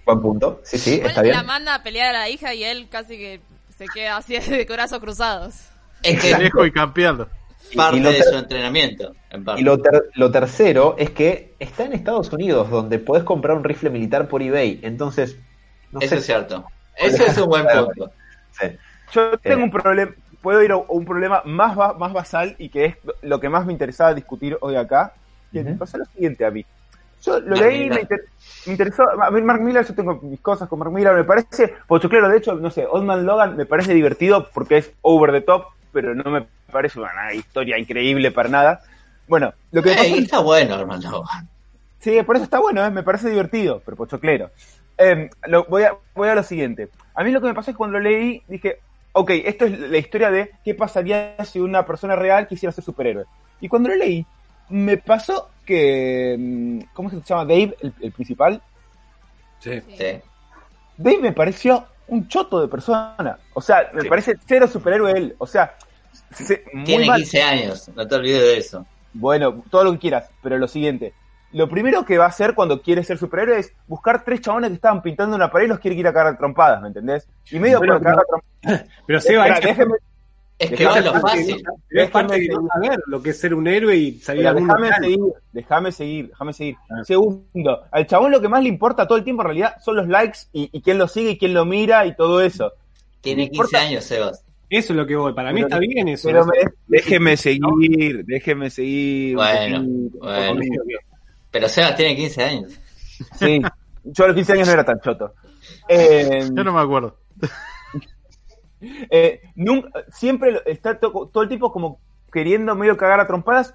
Buen punto. Sí, sí, está bien. la manda a pelear a la hija y él casi que se queda así <laughs> de corazos cruzados. Es que Lejos y campeando. Y- parte y lo de su entrenamiento. En parte. Y lo, ter- lo tercero es que está en Estados Unidos, donde podés comprar un rifle militar por eBay. Entonces, no Eso sé. es cierto. Eso es un buen punto. Sí. Yo tengo Eh. un problema, puedo ir a un problema más, ba- más basal y que es lo que más me interesaba discutir hoy acá. Que me pasa lo siguiente a mí. Yo lo Mark leí, me, inter- me interesó. A mí, Mark Miller, yo tengo mis cosas con Mark Miller, me parece. Pochoclero, de hecho, no sé, Old Man Logan me parece divertido porque es over the top, pero no me parece una historia increíble para nada. Bueno, lo que me Ey, pasó- está bueno, hermano. Sí, por eso está bueno, ¿eh? me parece divertido, pero pochoclero. Eh, lo, voy, a, voy a lo siguiente. A mí lo que me pasó es que cuando lo leí, dije, ok, esto es la historia de qué pasaría si una persona real quisiera ser superhéroe. Y cuando lo leí, me pasó que... mm, ¿Cómo es que se llama? Dave, el, el principal. Sí. Sí. Dave me pareció un choto de persona. O sea, me Sí. parece cero superhéroe él. O sea, se- muy Tiene mal. 15 años, no te olvides de eso. Bueno, todo lo que quieras, pero lo siguiente. Lo primero que va a hacer cuando quiere ser superhéroe es buscar tres chabones que estaban pintando una pared y los quiere ir a cagar trompadas, ¿me entendés? Y medio Bueno, por cagar trompadas. <laughs> Pero Seba, es, déjeme, Es que Dejame va lo que- fácil. es parte de no saber lo que es ser un héroe y salir a déjame seguir, déjame seguir, déjame seguir. Ah. Segundo, al chabón lo que más le importa todo el tiempo en realidad son los likes y, y quién lo sigue y quién lo mira y todo eso. Tiene No 15 importa. años, Sebas. Eso es lo que voy. Para mí Pero- está bien eso. Pero Eso- me- déjeme seguir, déjeme seguir. Bueno, poquito. Pero Sebas tiene 15 años. Sí, Yo a los 15 años no era tan choto. Eh, <laughs> Yo no me acuerdo. <laughs> eh, nunca- siempre está to- todo el tiempo como queriendo medio cagar a trompadas.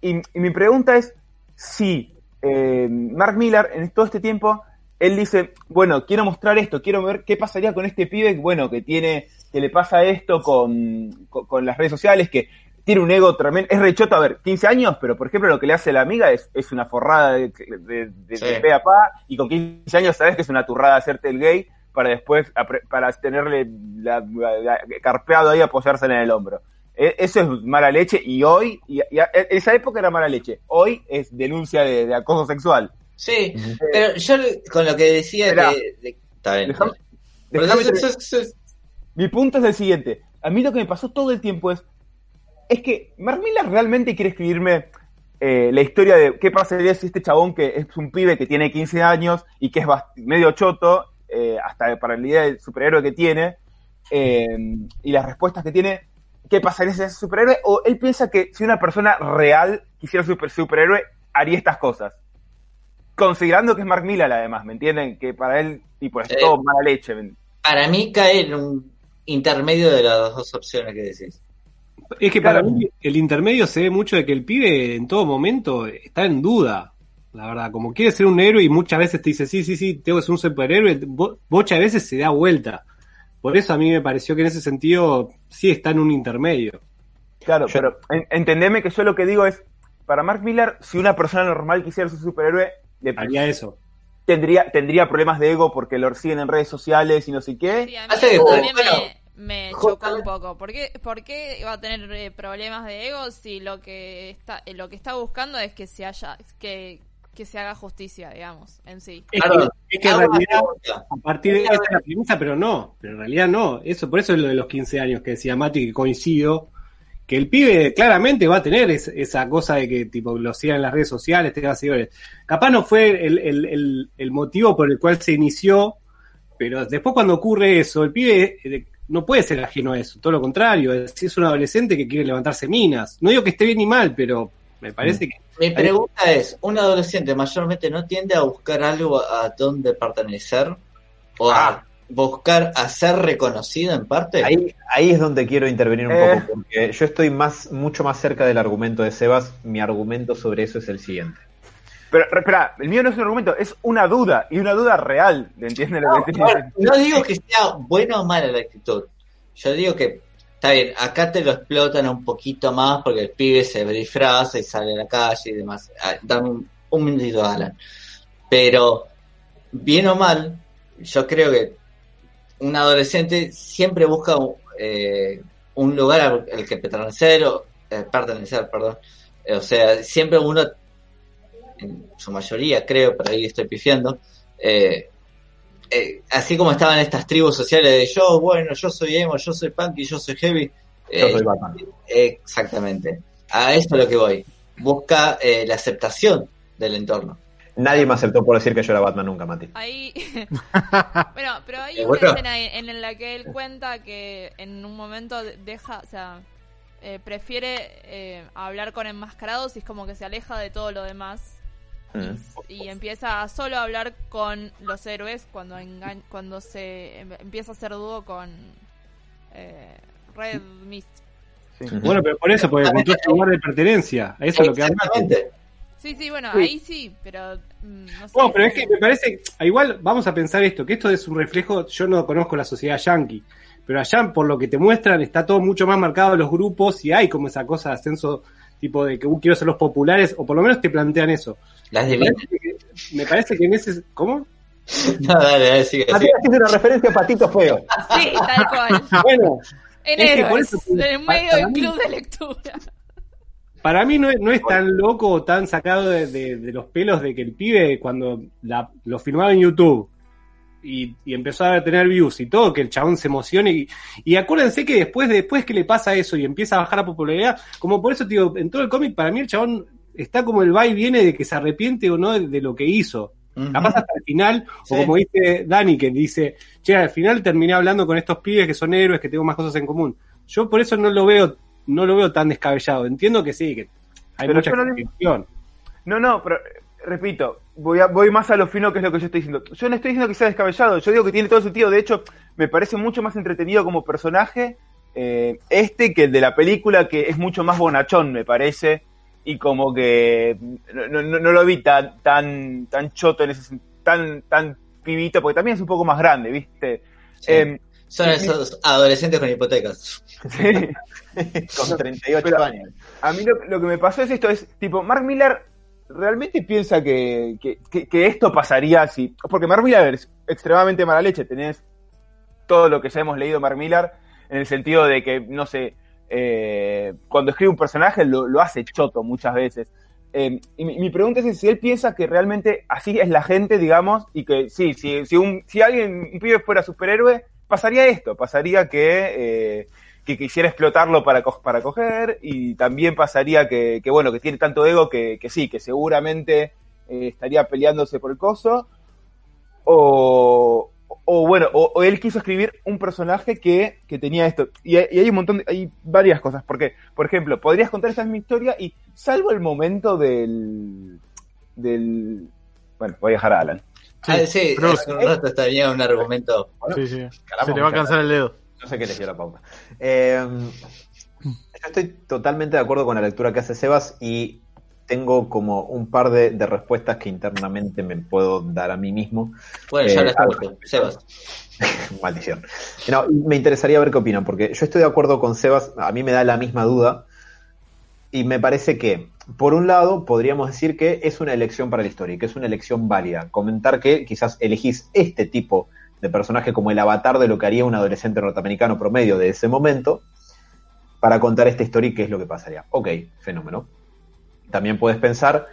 Y, y mi pregunta es si eh, Mark Millar en todo este tiempo, él dice, bueno, quiero mostrar esto, quiero ver qué pasaría con este pibe, bueno, que tiene, que le pasa esto con, con, con las redes sociales, que tiene un ego tremendo, es rechoto, a ver, 15 años, pero por ejemplo lo que le hace la amiga es, es una forrada de, de, de- Sí. de pe a pa, y con 15 años sabes que es una turrada hacerte el gay para después, para tenerle la, la- la- carpeado ahí, apoyarse en el hombro. E- Eso es mala leche y hoy, y, y a- en esa época era mala leche, hoy es denuncia de, de acoso sexual. Sí, pero yo con lo que decía Esperá. de, de- Está bien. Mi punto es el siguiente. A mí lo que me pasó todo el tiempo es. Es que Mark realmente quiere escribirme eh, la historia de qué pasaría si este chabón que es un pibe que tiene 15 años y que es bast- medio choto, eh, hasta para la idea del superhéroe que tiene, eh, y las respuestas que tiene, ¿qué pasaría si es superhéroe? O él piensa que si una persona real quisiera ser super, superhéroe, haría estas cosas. Considerando que es Mark Millar además, ¿me entienden? Que para él, tipo, es Sí. todo mala leche. ¿me- Para mí cae en un intermedio de las dos opciones que decís. Es que para mí el intermedio se ve mucho de que el pibe en todo momento está en duda. La verdad, como quiere ser un héroe y muchas veces te dice, sí, sí, sí, tengo que ser un superhéroe, bo- muchas veces se da vuelta. Por eso a mí me pareció que en ese sentido sí está en un intermedio. Claro, Yo- pero en- entendeme que yo lo que digo es, para Mark Millar, si una persona normal quisiera ser superhéroe, le- Haría eso. tendría, tendría problemas de ego porque lo siguen en redes sociales y no sé qué. Sí, a mí también bueno, me, chocó un poco. ¿Por qué, por qué va a tener eh, problemas de ego si lo que está lo que está buscando es que se haya que, que se haga justicia, digamos, en sí? Es Claro, que, es que en realidad, a partir de esa es la premisa, pero no, pero en realidad no. Eso, por eso es lo de los 15 años que decía Mati, que coincido, que el pibe claramente va a tener es- esa cosa de que tipo lo sigan en las redes sociales, tenga seguidores. Capaz no fue el, el- el- el motivo por el cual se inició, pero después cuando ocurre eso, el pibe eh, no puede ser ajeno a eso, todo lo contrario, es, es un adolescente que quiere levantarse minas. No digo que esté bien ni mal, pero me parece que Mi pregunta es, ¿un adolescente mayormente no tiende a buscar algo a donde pertenecer? ¿O a Ah. buscar a ser reconocido en parte? Ahí, ahí es donde quiero intervenir un Eh. poco, porque yo estoy más, mucho más cerca del argumento de Sebas. Mi argumento sobre eso es el siguiente. Pero, espera, el mío no es un argumento, es una duda, y una duda real, ¿entiendes lo que te No, no digo que sea buena o mala la actitud. Yo digo que, está bien, acá te lo explotan un poquito más porque el pibe se disfraza y sale a la calle y demás. Ah, Dame un, un minutito, Alan. Pero, bien o mal, yo creo que un adolescente siempre busca eh, un lugar al que pertenecer, o, eh, pertenecer, perdón. O sea, siempre uno, en su mayoría creo, por ahí estoy pifiando, eh, eh, así como estaban estas tribus sociales de yo, bueno, yo soy emo, yo soy punk y yo soy heavy. Yo eh, soy Batman. exactamente. A eso es lo que voy. Busca eh, la aceptación del entorno. Nadie me aceptó por decir que yo era Batman nunca, Mati. Ahí. <laughs> bueno, pero hay Eh, una bueno. escena en, en la que él cuenta que en un momento deja, o sea, eh, prefiere eh, hablar con enmascarados y es como que se aleja de todo lo demás. Mm. y empieza a solo hablar con los héroes cuando enga- cuando se em- empieza a hacer dúo con eh, Red Mist. Sí. Bueno, pero por eso, porque encontró su lugar de pertenencia. A eso es lo que habla. Exactamente. Sí, sí, bueno, Sí. ahí sí, pero mm, no sé. No, pero es que me parece, ah, igual vamos a pensar esto, que esto es un reflejo, yo no conozco la sociedad yankee, pero allá por lo que te muestran está todo mucho más marcado los grupos y hay como esa cosa de ascenso tipo de que uh, quiero ser los populares, o por lo menos te plantean eso. Las Me divinas. parece que, me parece que en ese... ¿Cómo? <laughs> No, dale, dale, sigue, sigue. haciendo una referencia a Patito Feo. Sí, tal cual. <laughs> Bueno, En Es que por héroes, eso- en medio del club de lectura. para mí no es, no es tan loco o tan sacado de, de- de los pelos de que el pibe cuando la- lo filmaba en YouTube y, y empezó a tener views y todo, que el chabón se emocione y, y acuérdense que después, después que le pasa eso y empieza a bajar la popularidad, como por eso digo, en todo el cómic para mí el chabón está como el va y viene de que se arrepiente o no de, de lo que hizo. Ujú. Capaz hasta el final, Sí. o como dice Dani, que dice, che, al final terminé hablando con estos pibes que son héroes, que tengo más cosas en común. Yo por eso no lo veo, no lo veo tan descabellado. Entiendo que sí, que hay Pero mucha no. No, no, pero repito, voy, a- voy más a lo fino que es lo que yo estoy diciendo. Yo no estoy diciendo que sea descabellado, yo digo que tiene todo sentido. De hecho, me parece mucho más entretenido como personaje eh, este que el de la película, que es mucho más bonachón, me parece. Y como que no, no- no lo vi tan, tan, tan choto en ese tan, tan pibito, porque también es un poco más grande, ¿viste? Sí. Em, Son esos adolescentes con hipotecas. sí. <laughs> Con 38 Pero- años. A mí lo, lo que me pasó es esto, es tipo, Mark Miller realmente piensa que, que, esto pasaría así. Porque Mark Miller es extremadamente mala leche, tenés todo lo que ya hemos leído Mark Miller, en el sentido de que, no sé, eh, cuando escribe un personaje lo, lo hace choto muchas veces. Eh, y mi, mi pregunta es si él piensa que realmente así es la gente, digamos, y que sí, si, si, un, si alguien, un pibe fuera superhéroe, pasaría esto, pasaría que... eh, que quisiera explotarlo para, co- para coger y también pasaría que, que, bueno, que tiene tanto ego que, que sí, que seguramente eh, estaría peleándose por el coso o, o bueno, o, o él quiso escribir un personaje que, que tenía esto y, hay- y hay un montón de, hay varias cosas, porque, por ejemplo, podrías contar esta misma historia y salvo el momento del del bueno, voy a dejar a Alan. Ah, sí, pero- hace un rato estaría un argumento. Sí, sí. Caramba, Se le va a cansar el dedo. No sé qué les dio la pauta. Eh, yo estoy totalmente de acuerdo con la lectura que hace Sebas y tengo como un par de, de respuestas que internamente me puedo dar a mí mismo. Bueno, Eh, ya lo al escuché. Sebas. <laughs> Maldición. No, me interesaría ver qué opinan, porque yo estoy de acuerdo con Sebas, a mí me da la misma duda, y me parece que, por un lado, podríamos decir que es una elección para la historia, y que es una elección válida. Comentar que quizás elegís este tipo de personaje como el avatar de lo que haría un adolescente norteamericano promedio de ese momento, para contar esta historia y qué es lo que pasaría. Ok, fenómeno. También puedes pensar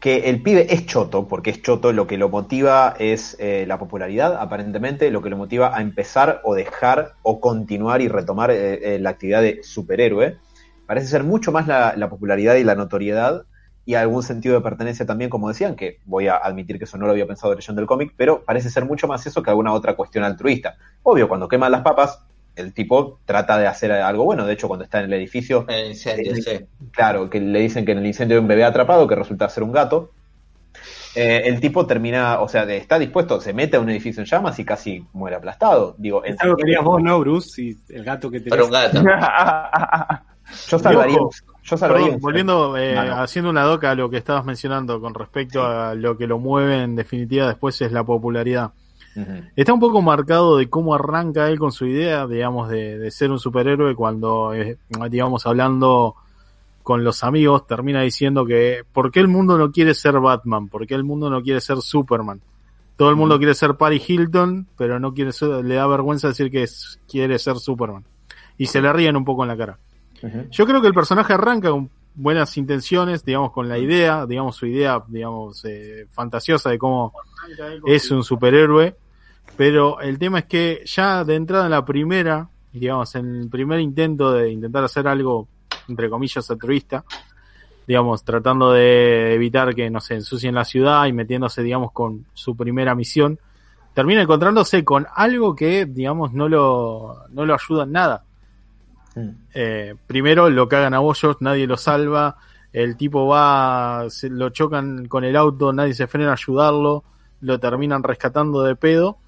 que el pibe es choto, porque es choto, lo que lo motiva es eh, la popularidad, aparentemente, lo que lo motiva a empezar o dejar o continuar y retomar eh, eh, la actividad de superhéroe. Parece ser mucho más la popularidad y la notoriedad y algún sentido de pertenencia también, como decían, que voy a admitir que eso no lo había pensado leyendo el cómic, pero parece ser mucho más eso que alguna otra cuestión altruista. Obvio, cuando queman las papas, el tipo trata de hacer algo bueno, de hecho, cuando está en el edificio, El incendio, Eh, sí. Claro, que le dicen que en el incendio hay un bebé atrapado que resulta ser un gato. Eh, el tipo termina, o sea, de- está dispuesto, se mete a un edificio en llamas y casi muere aplastado. Digo, Es algo que querías vos, ¿no, Bruce? Y el gato que Para tenés. un gato. <laughs> yo salvaría, yo Perdón, volviendo, eh, haciendo una doca a lo que estabas mencionando con respecto a lo que lo mueve en definitiva después es la popularidad. Está un poco marcado de cómo arranca él con su idea, digamos, de, de ser un superhéroe cuando, eh, digamos, hablando con los amigos, termina diciendo que ¿por qué el mundo no quiere ser Batman? ¿Por qué el mundo no quiere ser Superman? Todo el mundo quiere ser Paris Hilton, pero no quiere ser, le da vergüenza decir que es- quiere ser Superman. Y se le ríen un poco en la cara. Yo creo que el personaje arranca con buenas intenciones, digamos, con la idea, digamos, su idea, digamos, eh, fantasiosa de cómo es un superhéroe, pero el tema es que ya de entrada en la primera, digamos, en el primer intento de intentar hacer algo, entre comillas, altruista, digamos, tratando de evitar que, no se ensucien la ciudad y metiéndose, digamos, con su primera misión, termina encontrándose con algo que, digamos, no lo, no lo ayuda en nada. Mm. Eh, primero lo cagan a bollos, nadie lo salva, el tipo va, se lo chocan con el auto, nadie se frena a ayudarlo, lo terminan rescatando de pedo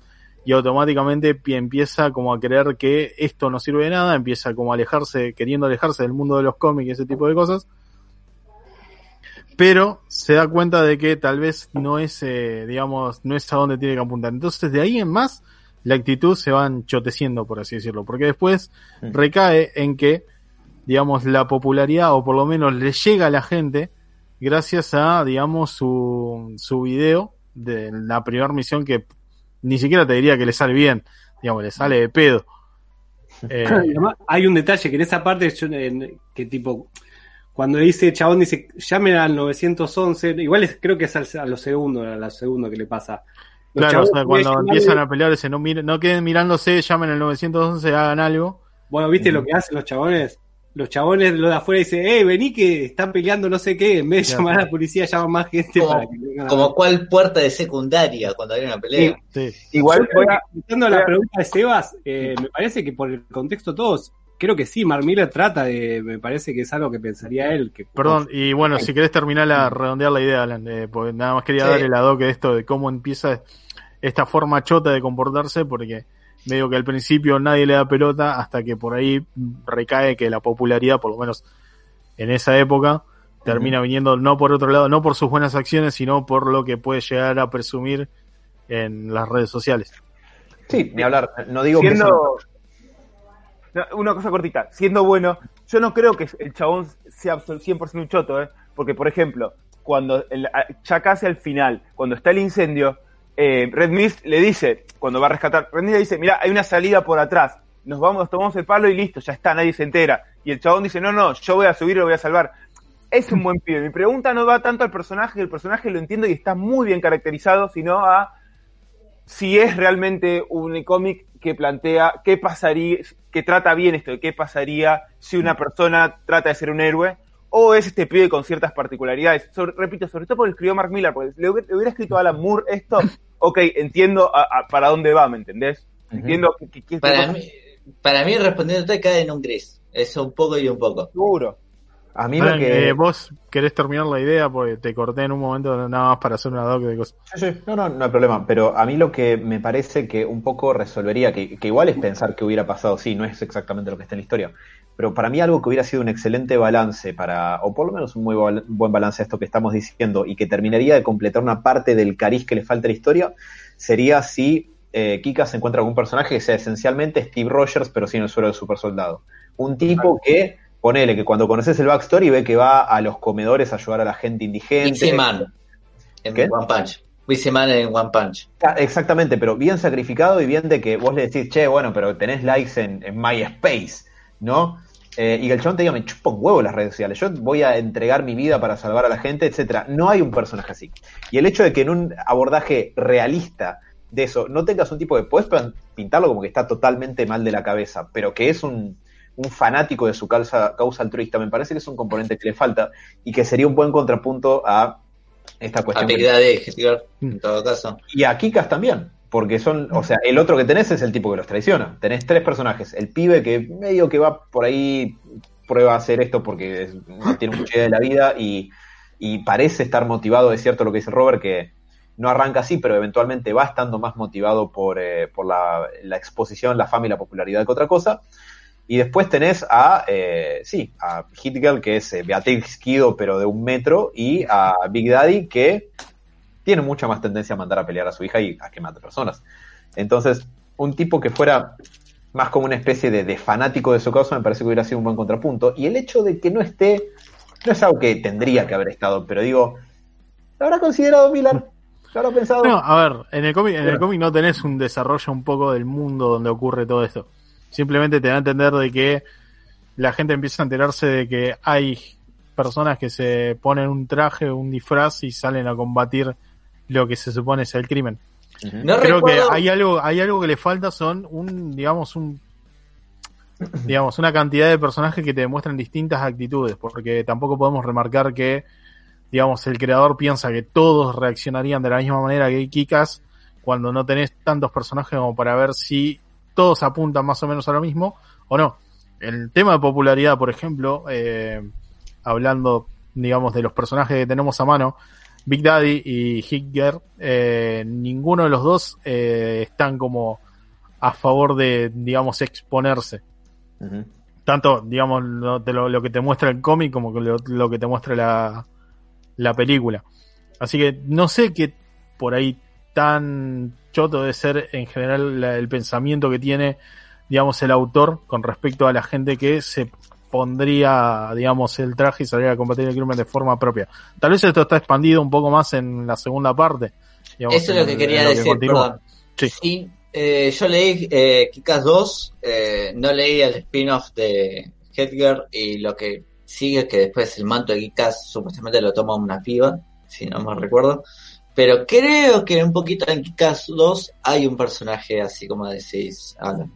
y automáticamente pi- empieza como a creer que esto no sirve de nada, empieza como a alejarse, queriendo alejarse del mundo de los cómics y ese tipo de cosas. Pero se da cuenta de que tal vez no es, eh, digamos, no es a donde tiene que apuntar. Entonces de ahí en más, la actitud se va enchoteciendo, por así decirlo. Porque después Mm. recae en que, digamos, la popularidad, o por lo menos le llega a la gente, gracias a, digamos, su, su video de la primera misión que ni siquiera te diría que le sale bien, digamos, le sale de pedo. <laughs> Eh, además, hay un detalle que en esa parte, yo, en- que tipo, cuando dice chabón, dice llamen al 911, igual es- creo que es al- a lo segundo, a lo segundo que le pasa. Claro, o sea, cuando empiezan a pelear, ese no, miren, no queden mirándose, llamen al 911, hagan algo. Bueno, ¿viste lo que hacen los chabones? Los chabones lo de afuera dicen, eh, vení que están peleando no sé qué, en vez de Claro. llamar a la policía, llaman más gente Como- para que Como cuál puerta de secundaria cuando hay una pelea. Sí. Igual Yo creo voy a- la pregunta de Sebas, eh, me parece que por el contexto todos, creo que sí, Mark Miller trata de, me parece que es algo que pensaría él. Que, Perdón, y bueno, si querés terminar a redondear la idea, Alan, eh, porque nada más quería Sí. dar el adoque de esto, de cómo empieza esta forma chota de comportarse, porque medio que al principio nadie le da pelota hasta que por ahí recae que la popularidad, por lo menos en esa época, termina viniendo no por otro lado, no por sus buenas acciones, sino por lo que puede llegar a presumir en las redes sociales. Sí, ni hablar. No digo que siendo No, una cosa cortita, siendo bueno, yo no creo que el chabón sea absol- 100% un choto, ¿eh? porque por ejemplo, cuando el, ya casi al final, cuando está el incendio, eh, Red Mist le dice, cuando va a rescatar, Red Mist le dice, mira, hay una salida por atrás, nos vamos, tomamos el palo y listo, ya está, nadie se entera. Y el chabón dice, no, no, yo voy a subir y lo voy a salvar. Es un buen pibe. Mi pregunta no va tanto al personaje, el personaje lo entiendo y está muy bien caracterizado, sino a si es realmente un cómic que plantea qué pasaría, que trata bien esto de qué pasaría si una persona trata de ser un héroe, o es este pibe con ciertas particularidades. Sobre- repito, sobre todo porque escribió Mark Miller, porque le hubiera le hubiera escrito a Alan Moore esto, <coughs> ok, entiendo a- a- para dónde va, ¿me entendés? Entiendo que, que- que- Para mí, para mí respondiéndote cae en un gris. Es un poco y un poco. seguro. A mí lo que. eh, vos querés terminar la idea porque te corté en un momento nada más para hacer una doc de cosas. Sí, sí, no, no, no hay problema. Pero a mí lo que me parece que un poco resolvería, que, que igual es pensar que hubiera pasado, sí, no es exactamente lo que está en la historia. Pero para mí algo que hubiera sido un excelente balance para, o por lo menos un muy buen balance a esto que estamos diciendo, y que terminaría de completar una parte del cariz que le falta a la historia, sería si eh, Kika se encuentra con un personaje que sea esencialmente Steve Rogers, pero sin el suelo de super soldado. Un tipo que, ponele, que cuando conoces el backstory ve que va a los comedores a ayudar a la gente indigente. Man. En ¿Qué? One Punch. Man en One Punch. Ah, Exactamente, pero bien sacrificado y bien de que vos le decís, che, bueno, pero tenés likes en, en MySpace, ¿no? Eh, y que el chabón te diga, me chupo un huevo las redes sociales, yo voy a entregar mi vida para salvar a la gente, etcétera. No hay un personaje así. Y el hecho de que en un abordaje realista de eso no tengas un tipo de. Puedes pintarlo como que está totalmente mal de la cabeza, pero que es un, un fanático de su causa, causa altruista, me parece que es un componente que le falta y que sería un buen contrapunto a esta cuestión. Que- Daddy, Hitler, en todo caso. y a Kikas también, porque son, o sea, el otro que tenés es el tipo que los traiciona. Tenés tres personajes. El pibe que medio que va por ahí, prueba a hacer esto porque es- no tiene mucha idea de la vida y, y parece estar motivado, es cierto lo que dice Robert, que no arranca así, pero eventualmente va estando más motivado por, eh, por la, la exposición, la fama y la popularidad que otra cosa. Y después tenés a, eh, sí, a Hit Girl, que es eh, Beatrix Kido, pero de un metro, y a Big Daddy, que tiene mucha más tendencia a mandar a pelear a su hija y a que mate personas. Entonces, un tipo que fuera más como una especie de, de fanático de su causa me parece que hubiera sido un buen contrapunto. Y el hecho de que no esté, no es algo que tendría que haber estado, pero digo, ¿lo habrá considerado Miller? ¿Lo habrá pensado? No, a ver, en el cómic, en el cómic no tenés un desarrollo un poco del mundo donde ocurre todo esto. Simplemente te da a entender de que la gente empieza a enterarse de que hay personas que se ponen un traje, un disfraz y salen a combatir lo que se supone es el crimen. No Creo recuerdo. que hay algo, hay algo que le falta son un, digamos, un <clears throat> digamos, una cantidad de personajes que te demuestran distintas actitudes, porque tampoco podemos remarcar que, digamos, el creador piensa que todos reaccionarían de la misma manera que Kikas cuando no tenés tantos personajes como para ver si todos apuntan más o menos a lo mismo o no. El tema de popularidad, por ejemplo, eh, hablando, digamos, de los personajes que tenemos a mano, Big Daddy y Hitler, eh, ninguno de los dos eh, están como a favor de, digamos, exponerse. Tanto, digamos, lo, de lo, lo que te muestra el cómic como que lo, lo que te muestra la, la película. Así que no sé qué por ahí tan choto de ser en general la- el pensamiento que tiene, digamos, el autor con respecto a la gente que se pondría, digamos, el traje y saliera a combatir el crimen de forma propia. Tal vez esto está expandido un poco más en la segunda parte. digamos, Eso es lo que quería decir, continúa. perdón. Sí. Sí, eh, yo leí eh, Kikas 2, eh, no leí el spin-off de Hedger y lo que sigue es que después el manto de Kikas supuestamente lo toma una piba, si no me recuerdo. Pero creo que un poquito en Kikas 2 hay un personaje así como decís, Alan.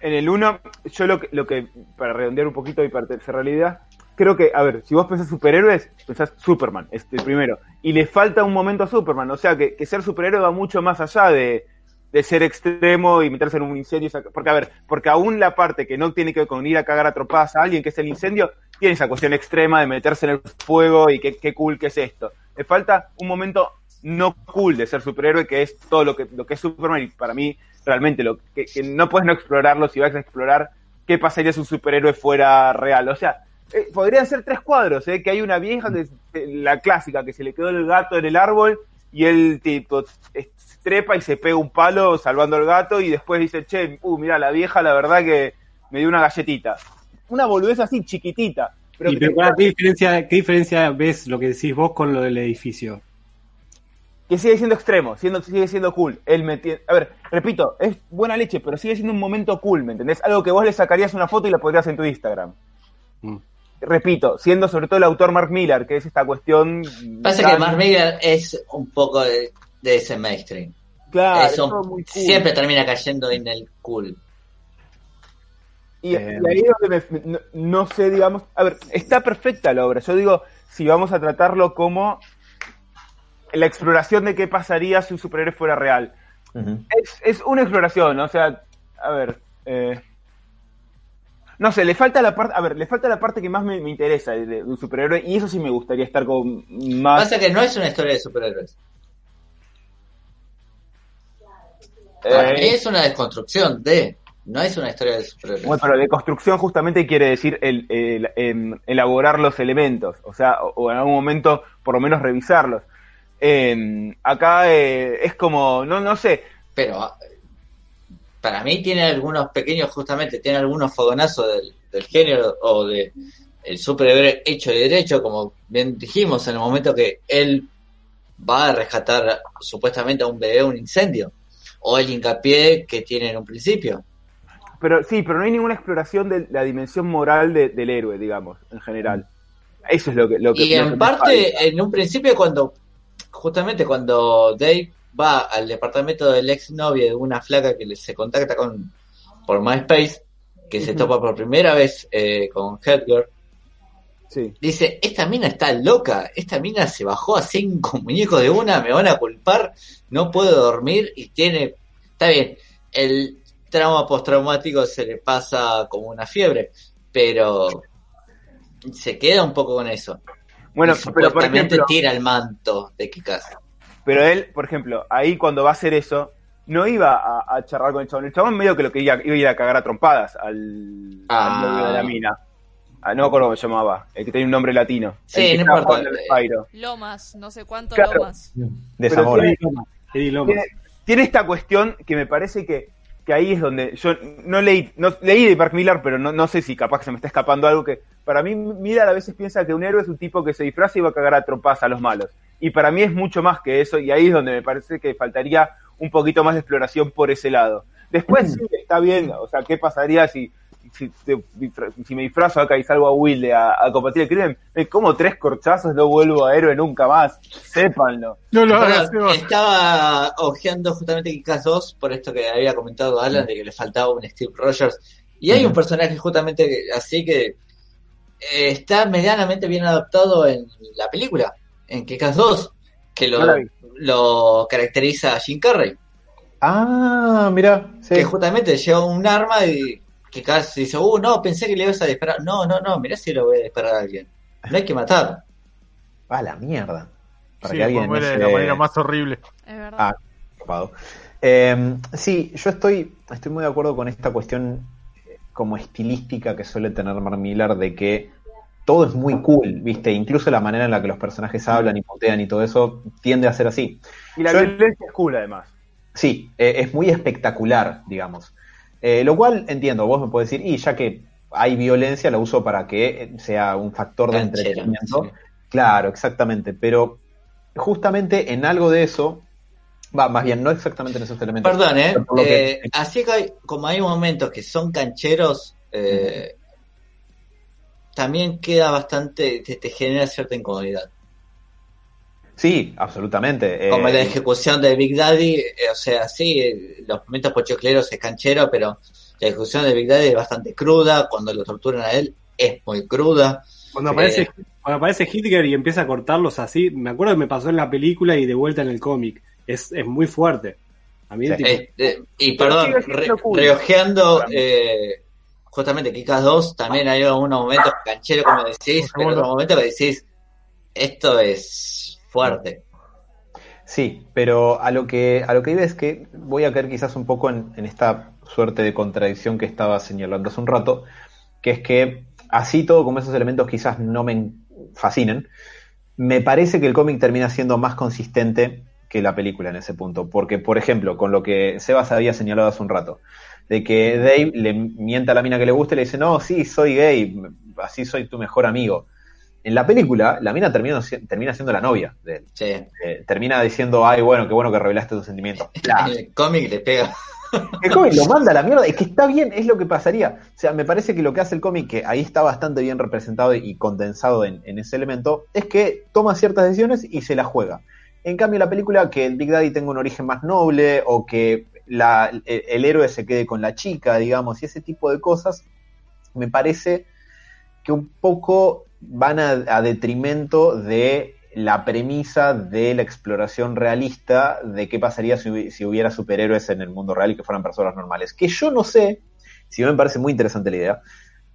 En el 1, yo lo que, lo que, para redondear un poquito y para la idea, creo que, a ver, si vos pensás superhéroes, pensás Superman, este primero. Y le falta un momento a Superman, o sea que, ser superhéroe va mucho más allá de, ser extremo y meterse en un incendio. Porque, a ver, porque aún la parte que no tiene que ver con ir a cagar a trompadas a alguien, que es el incendio, tiene esa cuestión extrema de meterse en el fuego y qué, qué cool que es esto. Le falta un momento no cool de ser superhéroe, que es todo lo que, lo que es Superman, y para mí, realmente, lo que, no puedes no explorarlo si vas a explorar qué pasaría si un superhéroe fuera real. O sea, eh, podrían ser tres cuadros, ¿eh? que hay una vieja, es, eh, la clásica, que se le quedó el gato en el árbol y él tipo trepa y se pega un palo salvando al gato y después dice, che, uh, mira, la vieja la verdad que me dio una galletita. Una boludez así chiquitita. Pero Y que, pero, pará, ¿qué, diferencia, ¿Qué diferencia ves lo que decís vos con lo del edificio? que sigue siendo extremo, siendo, sigue siendo cool. Él me A ver, repito, es buena leche, pero sigue siendo un momento cool, ¿me entendés? Algo que vos le sacarías una foto y la podrías en tu Instagram. Mm. Repito, siendo sobre todo el autor Mark Miller, que es esta cuestión... Pasa tan- que Mark Miller es un poco de, de ese mainstream. Claro, Es es un- todo muy cool. siempre termina cayendo en el cool. Y, Eh, y ahí es donde me- no, no sé, digamos, a ver, está perfecta la obra. Yo digo, si vamos a tratarlo como la exploración de qué pasaría si un superhéroe fuera real. Es, es una exploración, o sea, a ver, eh, no sé, le falta la parte, a ver, le falta la parte que más me, me interesa de, de un superhéroe y eso sí me gustaría estar con más. Pasa que no es una historia de superhéroes. eh, Para mí es una desconstrucción de. No es una historia de superhéroes. Bueno, pero de construcción justamente quiere decir el, el- em, elaborar los elementos, o sea, o, o en algún momento por lo menos revisarlos. Em, acá eh, es como, no, no sé, Pero ah, para mí tiene algunos pequeños, justamente, tiene algunos fogonazos del, del género o de el superhéroe hecho y derecho, como bien dijimos, en el momento que él va a rescatar supuestamente a un bebé un incendio. O el hincapié que tiene en un principio. Pero sí, pero no hay ninguna exploración de la dimensión moral de- del héroe, digamos, en general. Eso es lo que... Lo que Y que en parte, en un principio, cuando justamente cuando Dave va al departamento del ex novio de una flaca que se contacta con por MySpace, que se topa por primera vez eh, con Hedger, Sí. dice, esta mina está loca, esta mina se bajó a cinco <laughs> muñecos de una, me van a culpar, no puedo dormir y tiene, está bien, el trauma postraumático se le pasa como una fiebre, pero se queda un poco con eso. Bueno, Y pero por ejemplo, tira el manto de Kikas. pero él, por ejemplo, ahí cuando va a hacer eso, no iba a, a charlar con el chabón. El chabón medio que lo que iba, iba a ir a cagar a trompadas al, Ah. al novio de la mina. Ah, no me acuerdo cómo se llamaba, el que tenía un nombre latino. Sí, El que no importa. Lomas, no sé cuánto Claro. Lomas. De Zamora. tiene esta cuestión que me parece que, que ahí es donde yo no leí, no, leí de Mark Millar, pero no, no sé si capaz que se me está escapando algo que para mí Millar a veces piensa que un héroe es un tipo que se disfraza y va a cagar a trompadas a los malos. Y para mí es mucho más que eso y ahí es donde me parece que faltaría un poquito más de exploración por ese lado. Después sí, está bien, o sea, ¿qué pasaría si, si, me disfrazo acá y salgo a Wilde a, a combatir el crimen? Me como tres corchazos, no vuelvo a héroe nunca más, sépanlo. No lo hagas, estaba ojeando justamente Kikas 2 por esto que había comentado Alan de que le faltaba un Steve Rogers. Y hay un personaje justamente así que eh, está medianamente bien adaptado en la película, en Kikas 2, que lo, No caracteriza a Jim Carrey. Ah, mira. Sí. que justamente lleva un arma y que casi dice, uh, no, pensé que le ibas a disparar. No, no, no, mirá si lo voy a disparar a alguien. No hay que matar. A la mierda. Para Sí, que alguien muere no de la manera más horrible. Es verdad. Ah, copado. Eh, sí, yo estoy, estoy muy de acuerdo con esta cuestión eh, como estilística que suele tener Mark Millar de que todo es muy cool, ¿viste? Incluso la manera en la que los personajes hablan y putean y todo eso tiende a ser así. Y la Yo- violencia es cool además. Sí, eh, es muy espectacular, digamos. Eh, lo cual entiendo, vos me podés decir, y ya que hay violencia, la uso para que sea un factor de Canchera, entretenimiento. sí. Claro, exactamente, pero justamente en algo de eso, va, más bien, no exactamente en esos elementos. Perdón, ¿eh? que- Eh, así que hay, como hay momentos que son cancheros, eh, también queda bastante, te, te genera cierta incomodidad. Sí, absolutamente. eh, Como la ejecución de Big Daddy, eh, o sea, sí, eh, los momentos pochocleros es canchero, pero la ejecución de Big Daddy es bastante cruda, cuando lo torturan a él es muy cruda. Cuando aparece, cuando aparece Hitler y empieza a cortarlos así, me acuerdo que me pasó en la película y de vuelta en el cómic. Es, es muy fuerte. A mí, Sí. tipo, Eh, eh, y perdón, re- reojeando eh, justamente Kikas 2, también hay algunos momentos cancheros, como decís, pero otros momentos que decís, esto es fuerte. Sí, pero a lo que a lo que iba es que voy a caer quizás un poco en, esta suerte de contradicción que estaba señalando hace un rato, que es que así todo como esos elementos quizás no me fascinen, me parece que el cómic termina siendo más consistente que la película en ese punto, porque por ejemplo, con lo que Sebas había señalado hace un rato, de que Dave le mienta a la mina que le gusta y le dice, no, sí, soy gay, así soy tu mejor amigo. En la película, la mina termina, termina siendo la novia de él. Sí. Eh, termina diciendo, ay, bueno, qué bueno que revelaste tus sentimientos. Bla. <laughs> El cómic le pega. El cómic lo manda a la mierda, es que está bien, es lo que pasaría. O sea, me parece que lo que hace el cómic, que ahí está bastante bien representado y condensado en, en ese elemento, es que toma ciertas decisiones y se las juega. En cambio, la película, que el Big Daddy tenga un origen más noble o que la- el, el héroe se quede con la chica, digamos, y ese tipo de cosas, me parece que un poco van a, a detrimento de la premisa de la exploración realista de qué pasaría si, hubi- si hubiera superhéroes en el mundo real y que fueran personas normales. Que yo no sé, si me parece muy interesante la idea,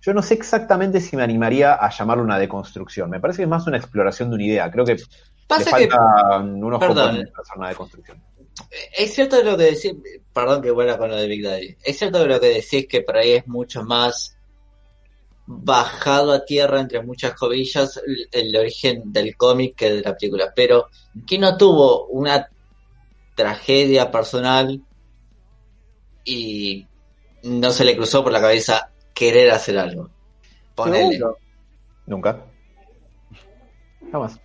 yo no sé exactamente si me animaría a llamarlo una deconstrucción. Me parece que es más una exploración de una idea. Creo que le Pasa que faltan unos perdón. componentes para hacer una deconstrucción. es cierto lo que decís, perdón que vuelva con lo de Big Daddy, es cierto lo que decís que por ahí es mucho más bajado a tierra, entre muchas comillas, el, el origen del cómic que de la película, pero que no tuvo una tragedia personal y no se le cruzó por la cabeza querer hacer algo. Ponele. Seguro. Nunca. Jamás.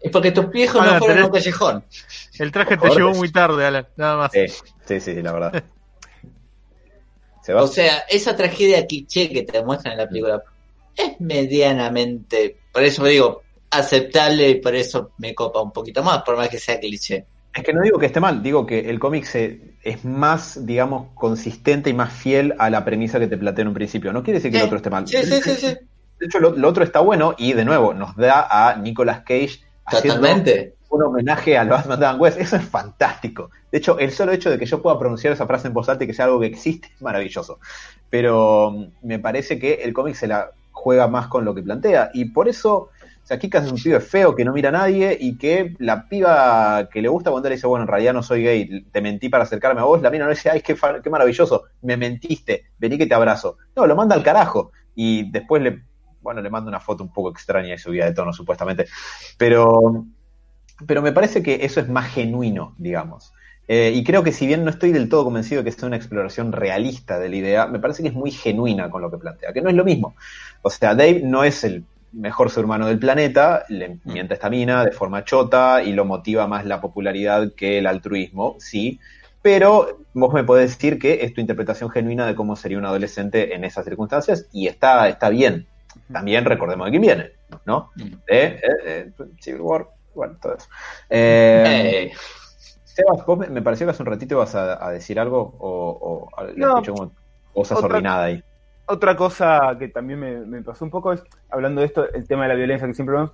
Es porque tus viejos no fueron a un callejón. El traje te llegó muy tarde, Alan, nada más. Sí, sí, la verdad. <laughs> ¿Se va? O sea, esa tragedia cliché que te muestran en la película es medianamente, por eso digo, aceptable y por eso me copa un poquito más, por más que sea cliché. Es que no digo que esté mal, digo que el cómic se, es más, digamos, consistente y más fiel a la premisa que te plantea en un principio. No quiere decir que el otro esté mal. Sí, sí, sí, sí, De hecho, lo, lo otro está bueno y, de nuevo, nos da a Nicolas Cage haciendo totalmente. Un homenaje al Batman de Adam West. Eso es fantástico. De hecho, el solo hecho de que yo pueda pronunciar esa frase en voz alta y que sea algo que existe es maravilloso. Pero mm, me parece que el cómic se la juega más con lo que plantea. Y por eso, o Kikas es un pibe feo que no mira a nadie y que la piba que le gusta cuando le dice, bueno, en realidad no soy gay, te mentí para acercarme a vos, la mina no dice, ay, qué, qué maravilloso, me mentiste, vení que te abrazo. No, lo manda al carajo. Y después le, bueno, le manda una foto un poco extraña y subida de tono, supuestamente. Pero, pero me parece que eso es más genuino, digamos. Eh, y creo que si bien no estoy del todo convencido de que sea una exploración realista de la idea, me parece que es muy genuina con lo que plantea, que no es lo mismo. O sea, Dave no es el mejor ser humano del planeta, le miente a esta mina de forma chota y lo motiva más la popularidad que el altruismo, sí, pero vos me podés decir que es tu interpretación genuina de cómo sería un adolescente en esas circunstancias y está, está bien. También recordemos de quién viene, ¿no? De eh, eh, Civil War, bueno, todo eso. Eh, Eh, Sebas, vos me, me pareció que hace un ratito ibas a, a decir algo o, o le No. escuché como cosa Otra- sordinada ahí. Otra cosa que también me, me pasó un poco es, hablando de esto, el tema de la violencia que siempre vemos,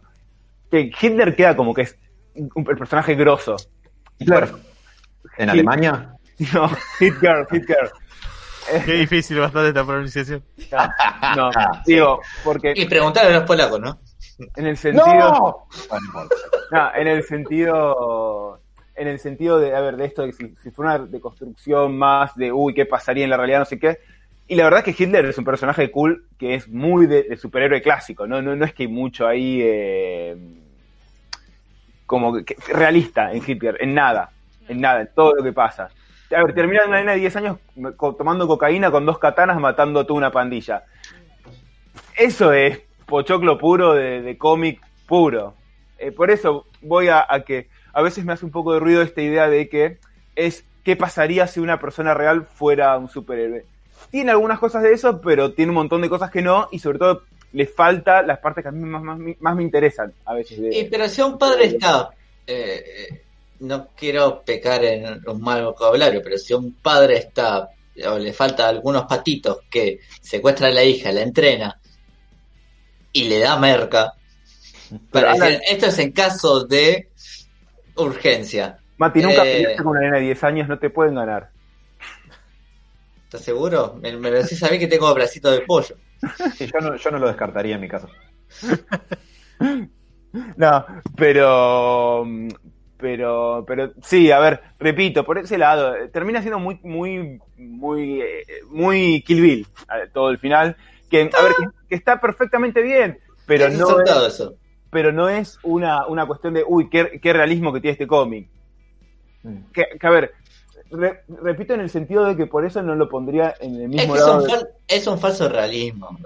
que Hitler queda como que es un, el personaje grosso. Hitler, en. Alemania, No, Hitler, Hitler. <laughs> Qué difícil bastante esta pronunciación. No, digo, porque y preguntar a los polacos, ¿no? En el sentido... ¡No! Bueno, no en el sentido. En el sentido de, a ver, de esto, de si, si fuera una deconstrucción más de, uy, ¿qué pasaría en la realidad? No sé qué. Y la verdad es que Hitler es un personaje cool que es muy de, de superhéroe clásico, ¿no? No, no es que hay mucho ahí. eh, como que, realista en Hitler, en nada. En nada, en todo lo que pasa. A ver, termina una nena de 10 años tomando cocaína con dos katanas matando a toda una pandilla. Eso es pochoclo puro de, de cómic puro. Eh, por eso voy a, a que a veces me hace un poco de ruido esta idea de que es qué pasaría si una persona real fuera un superhéroe. Tiene algunas cosas de eso, pero tiene un montón de cosas que no, y sobre todo le falta las partes que a mí más, más, más me interesan a veces. de- Y, pero si un padre está, eh, eh, no quiero pecar en un mal vocabulario, pero si un padre está, o le falta algunos patitos que secuestra a la hija, la entrena y le da merca, para decir, esto es en caso de urgencia. Mati, nunca Eh. peleaste con una nena de 10 años, no te pueden ganar. ¿Estás seguro? Me, me lo decís a mí que tengo bracito de pollo. <laughs> Sí, yo no, yo no lo descartaría en mi caso. <laughs> No, pero. Pero, pero sí, a ver, repito, por ese lado, eh, termina siendo muy, muy, muy, eh, muy Kill Bill eh, todo el final. Que, a ver, que, que está perfectamente bien, pero Es no es, eso. pero no es una, una cuestión de, uy, qué, qué realismo que tiene este cómic. Mm. Que, que, a ver, re- repito en el sentido de que por eso no lo pondría en el Es, mismo es, lado. un de- fal- es un falso realismo.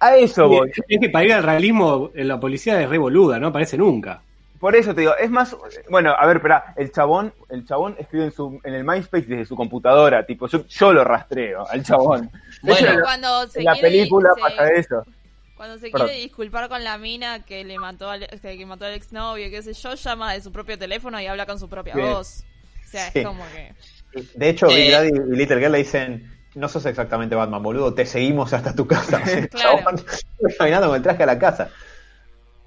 A eso voy. Es que para ir al realismo, en la policía es re boluda, no aparece nunca. Por eso te digo, es más, bueno, a ver, espera, el chabón, el chabón escribe en su, en el MySpace desde su computadora, tipo, yo, yo lo rastreo al chabón. <laughs> Bueno, en la- Cuando se en la quiere- película se- pasa eso. Cuando se Perdón. quiere disculpar con la mina que le mató al, que mató al exnovio, qué sé yo, llama de su propio teléfono y habla con su propia Bien. voz. O sea, Sí. es como que... De hecho, Big Eh. Daddy y Little Girl le dicen, no sos exactamente Batman, boludo, te seguimos hasta tu casa. <laughs> Claro. chabón <laughs> caminando con el traje a la casa.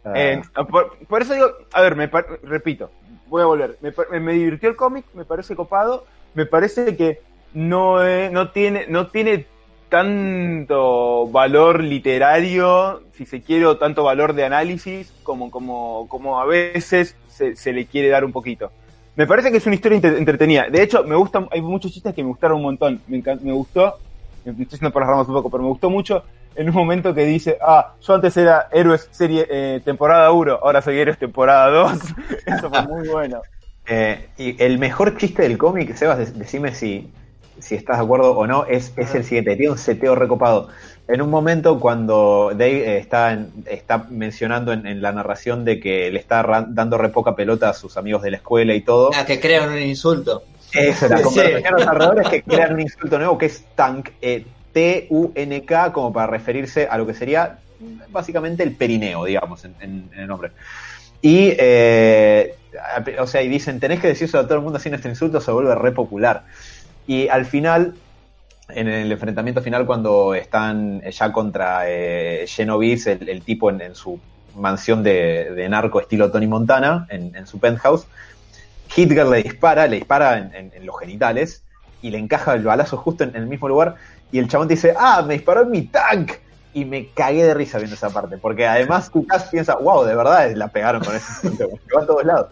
Ah, Eh, por, por eso digo, a ver, me repito, voy a volver, me, par- me divirtió el cómic, me parece copado, me parece que no, es- no tiene, no tiene tanto valor literario, si se quiere, o tanto valor de análisis, como, como, como a veces se, se le quiere dar un poquito. Me parece que es una historia entre- entretenida. De hecho, me gustan, hay muchos chistes que me gustaron un montón. Me, me gustó, me estoy yendo por las ramas un poco, pero me gustó mucho en un momento que dice, ah, yo antes era héroes serie eh, temporada 1, ahora soy héroes temporada 2. <laughs> Eso fue muy bueno. eh, y el mejor chiste del cómic, Sebas, de- decime si, si estás de acuerdo o no, es, es el siguiente, tiene un seteo recopado. En un momento cuando Dave eh, está, en- está mencionando en, en la narración de que le está dando re poca pelota a sus amigos de la escuela y todo, Ah, que crean un insulto. Eso, la <laughs> Sí. conversación a los alrededores que crean un insulto nuevo que es tank, eh, T-U-N-K, como para referirse a lo que sería básicamente el perineo, digamos, en, el nombre. Y, eh, o sea, y dicen, tenés que decirse a todo el mundo sin este insulto, se vuelve re popular. Y al final, en el enfrentamiento final, cuando están ya contra eh, el, tipo en, su mansión de, de narco estilo Tony Montana, en, en su penthouse, Hitler le dispara, le dispara en, los genitales y le encaja el balazo justo en el mismo lugar. Y el chabón dice, ah, me disparó en mi tank. Y me cagué de risa viendo esa parte. Porque además Kukas piensa, wow, de verdad la pegaron con ese. <laughs> Que va a todos lados.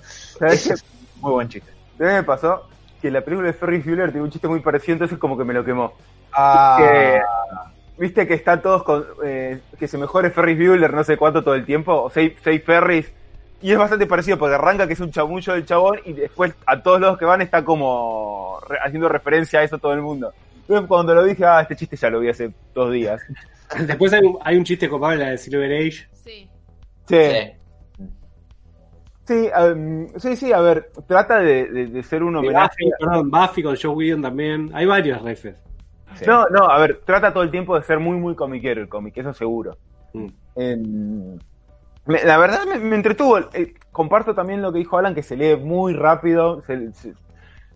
Muy buen chiste. ¿Sabes qué me pasó? Que la película de Ferris Bueller tiene un chiste muy parecido, entonces como que me lo quemó. Ah, Que- Viste que están todos con. eh, que se mejore Ferris Bueller no sé cuánto todo el tiempo, o seis, seis Ferris. Y es bastante parecido porque arranca que es un chamullo del chabón y después a todos los que van está como re- haciendo referencia a eso todo el mundo. Cuando lo dije, ah, este chiste ya lo vi hace dos días. <laughs> Después hay un, hay un chiste copado en la de Silver Age. Sí. Sí, Sí. sí, um, sí, sí, a ver, trata de, de- de ser un homenaje. Buffy, perdón, Buffy con Joe Whedon también. Hay varios refes. sí. No, no, a ver, trata todo el tiempo de ser muy, muy comiquero el cómic, eso seguro. Mm. Em, me- la verdad me, me entretuvo. Eh, comparto también lo que dijo Alan, que se lee muy rápido. se- se-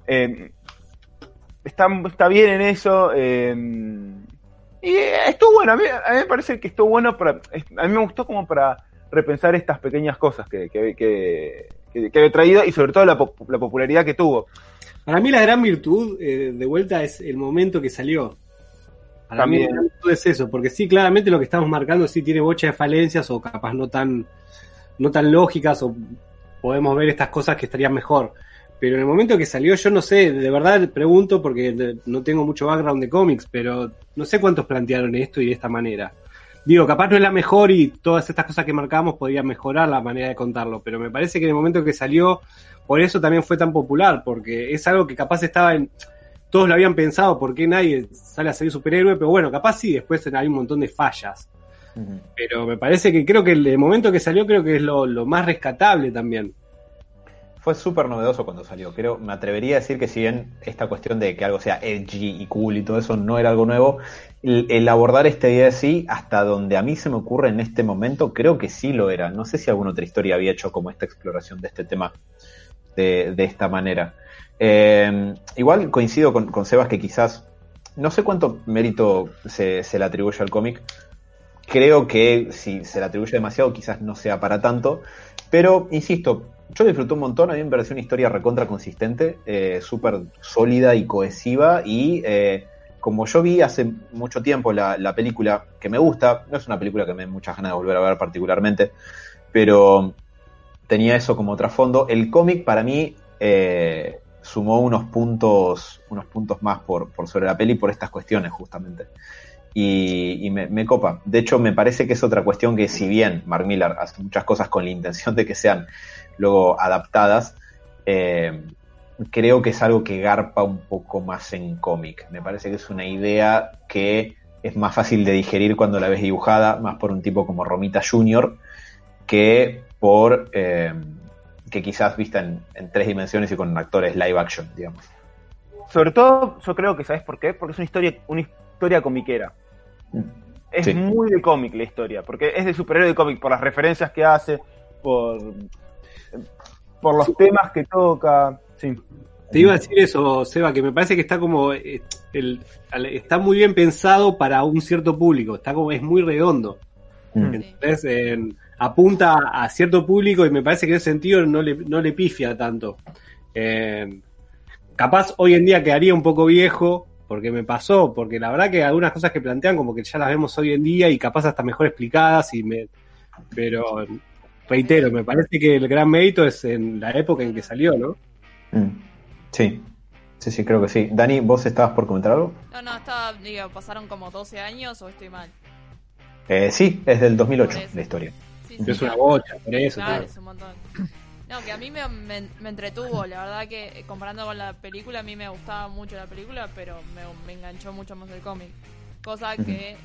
em, está, está bien en eso. em, y eh, estuvo bueno. A mí, a mí me parece que estuvo bueno para. A mí me gustó como para repensar estas pequeñas cosas que, que, que, que- que he traído y sobre todo la, pop- la popularidad que tuvo. Para mí la gran virtud, eh, de vuelta, es el momento que salió. Para mí la gran virtud es eso, porque sí, claramente lo que estamos marcando sí tiene bocha de falencias o capaz no tan, no tan lógicas o podemos ver estas cosas que estarían mejor. Pero en el momento que salió, yo no sé, de verdad pregunto porque no tengo mucho background de cómics, pero no sé cuántos plantearon esto y de esta manera. Digo, capaz no es la mejor y todas estas cosas que marcamos podrían mejorar la manera de contarlo, pero me parece que en el momento que salió, por eso también fue tan popular, porque es algo que capaz estaba en... Todos lo habían pensado, ¿por qué nadie sale a ser superhéroe? Pero bueno, capaz sí, después hay un montón de fallas. Pero me parece que creo que el, el momento que salió creo que es lo, lo más rescatable también. Fue súper novedoso cuando salió. Creo, me atrevería a decir que si bien esta cuestión de que algo sea edgy y cool y todo eso no era algo nuevo, el, abordar esta idea así, hasta donde a mí se me ocurre en este momento, creo que sí lo era. No sé si alguna otra historia había hecho como esta exploración de este tema de, esta manera. Eh, igual coincido con, con Sebas que quizás, no sé cuánto mérito se, se le atribuye al cómic. Creo que si se le atribuye demasiado, quizás no sea para tanto. Pero, insisto, yo disfruté un montón, a mí me pareció una historia recontra consistente, eh, súper sólida y cohesiva y eh, como yo vi hace mucho tiempo la, la, película, que me gusta, no es una película que me dé muchas ganas de volver a ver particularmente, pero tenía eso como trasfondo, el cómic para mí eh, sumó unos puntos, unos puntos más por, sobre la peli por estas cuestiones justamente. Y, y me, me, copa. De hecho, me parece que es otra cuestión que si bien Mark Millar hace muchas cosas con la intención de que sean luego adaptadas, eh, creo que es algo que garpa un poco más en cómic. Me parece que es una idea que es más fácil de digerir cuando la ves dibujada, más por un tipo como Romita Jr., que por eh, que quizás vista en, en, tres dimensiones y con actores live action, digamos. Sobre todo, yo creo que sabes por qué, porque es una historia, una historia comiquera. Es sí. muy de cómic la historia, porque es de superhéroe de cómic, por las referencias que hace, por, por los temas que toca. Sí. Te iba a decir eso, Seba, que me parece que está como el, está muy bien pensado para un cierto público, está como es muy redondo. Mm. Entonces, eh, apunta a cierto público y me parece que en ese sentido no le, no le pifia tanto. Eh, capaz hoy en día quedaría un poco viejo, porque me pasó, porque la verdad que algunas cosas que plantean como que ya las vemos hoy en día y capaz hasta mejor explicadas y me pero reitero, me parece que el gran mérito es en la época en que salió, ¿no? Sí, sí, sí, creo que sí. Dani, ¿vos estabas por comentar algo? No, no, estaba, digo, pasaron como 12 años o estoy mal. Eh, sí, es del 2008 la historia. Sí, sí, es una bocha, por eso. Claro, claro. es un montón. No, que a mí me, me, me, entretuvo, la verdad que eh, comparando con la película, a mí me gustaba mucho la película, pero me, me enganchó mucho más el cómic. Cosa que,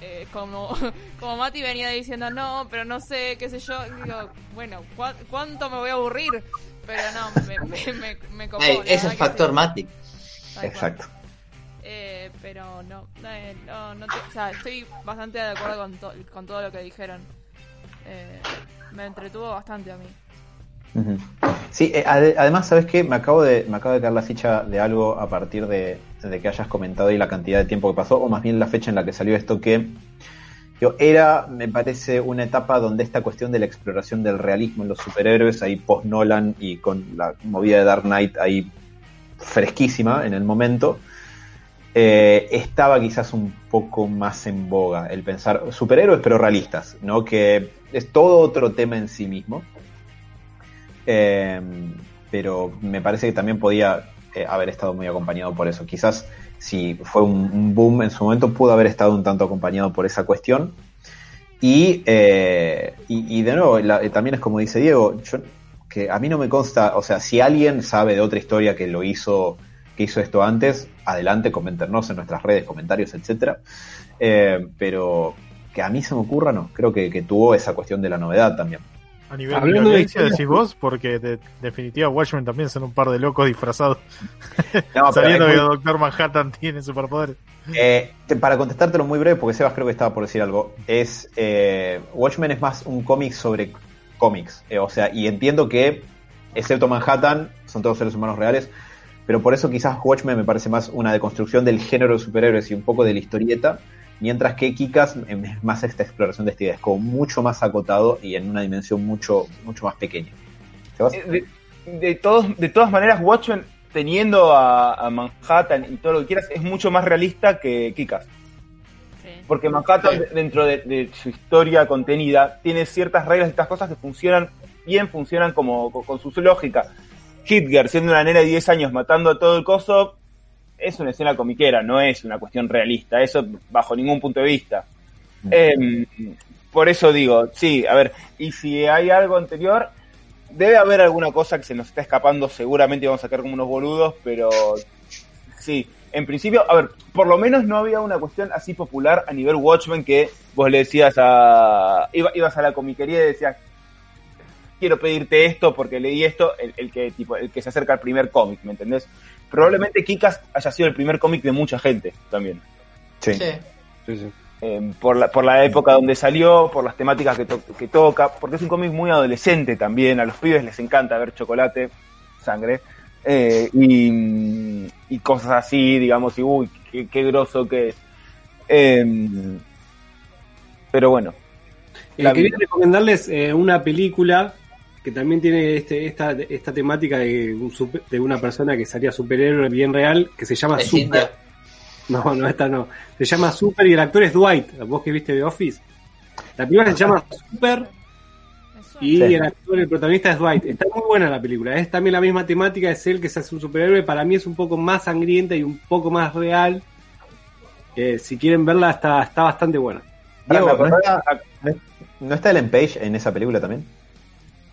eh, como, <laughs> como Mati venía diciendo, no, pero no sé, qué sé yo, digo, bueno, ¿cu ¿cuánto me voy a aburrir? Pero no, me, <laughs> me, me, me copó, hey, Ese es factor sí. Mati. Exacto. Eh, pero no, eh, no, no te, o sea, estoy bastante de acuerdo con, to con todo lo que dijeron. Eh, me entretuvo bastante a mí. Uh -huh. Sí, eh, ad además, ¿sabes qué? Me acabo, de, me acabo de caer la ficha de algo a partir de, de, que hayas comentado y la cantidad de tiempo que pasó, o más bien la fecha en la que salió esto, que yo, era, me parece, una etapa donde esta cuestión de la exploración del realismo en los superhéroes, ahí post-Nolan y con la movida de Dark Knight ahí fresquísima en el momento, eh, estaba quizás un poco más en boga el pensar superhéroes pero realistas, ¿no? Que es todo otro tema en sí mismo. Eh, pero me parece que también podía eh, haber estado muy acompañado por eso. Quizás si fue un, boom en su momento, pudo haber estado un tanto acompañado por esa cuestión. Y, eh, y, de nuevo, la, también es como dice Diego, que a mí no me consta, o sea, si alguien sabe de otra historia que lo hizo, que hizo esto antes, adelante, coméntenos en nuestras redes, comentarios, etcétera. Eh, pero que a mí se me ocurra, no, creo que tuvo esa cuestión de la novedad también. A nivel Hablando de violencia de... decís vos, porque de definitiva Watchmen también son un par de locos disfrazados. <laughs> No, Sabiendo muy... que Doctor Manhattan tiene superpoderes. Eh, para contestártelo muy breve, porque Sebas creo que estaba por decir algo, es eh, Watchmen es más un cómic sobre cómics. Eh, o sea, y entiendo que, excepto Manhattan, son todos seres humanos reales, pero por eso quizás Watchmen me parece más una deconstrucción del género de superhéroes y un poco de la historieta mientras que Kikas es más esta exploración de esta idea, es como mucho más acotado y en una dimensión mucho, mucho más pequeña. De, de, todos, de todas maneras, Watchmen, teniendo a, a, Manhattan y todo lo que quieras, es mucho más realista que Kikas. Sí. Porque Manhattan, sí. dentro de, de, su historia contenida, tiene ciertas reglas y estas cosas que funcionan bien, funcionan como con, con su lógica. Hitler, siendo una nena de 10 años matando a todo el coso, es una escena comiquera, no es una cuestión realista, eso bajo ningún punto de vista. Eh, por eso digo, sí, a ver, y si hay algo anterior, debe haber alguna cosa que se nos está escapando, seguramente vamos a sacar como unos boludos, pero sí, en principio, a ver, por lo menos no había una cuestión así popular a nivel Watchmen que vos le decías a... ibas a la comiquería y decías, quiero pedirte esto porque leí esto, el, el que tipo el que se acerca al primer cómic, ¿me entendés? Probablemente Kikas haya sido el primer cómic de mucha gente también. Sí. Sí. Sí, sí. Eh, por, la, por la época donde salió, por las temáticas que, to que toca, porque es un cómic muy adolescente también, a los pibes les encanta ver chocolate, sangre, eh, y, y, cosas así, digamos, y uy, qué, qué groso que es. Eh, pero bueno. La... quería recomendarles eh, una película que también tiene este, esta, esta temática de, un super- de una persona que sería superhéroe bien real, que se llama Es Super. No, no, esta no. Se llama Super y el actor es Dwight. Vos que viste de Office. La película se llama Super y Sí. el actor, el protagonista es Dwight. Está muy buena la película. Es también la misma temática, es él que se hace un superhéroe. Para mí es un poco más sangrienta y un poco más real. Eh, si quieren verla, está, está bastante buena. Diego, ¿no está, no- ¿no está Ellen Page en esa película también?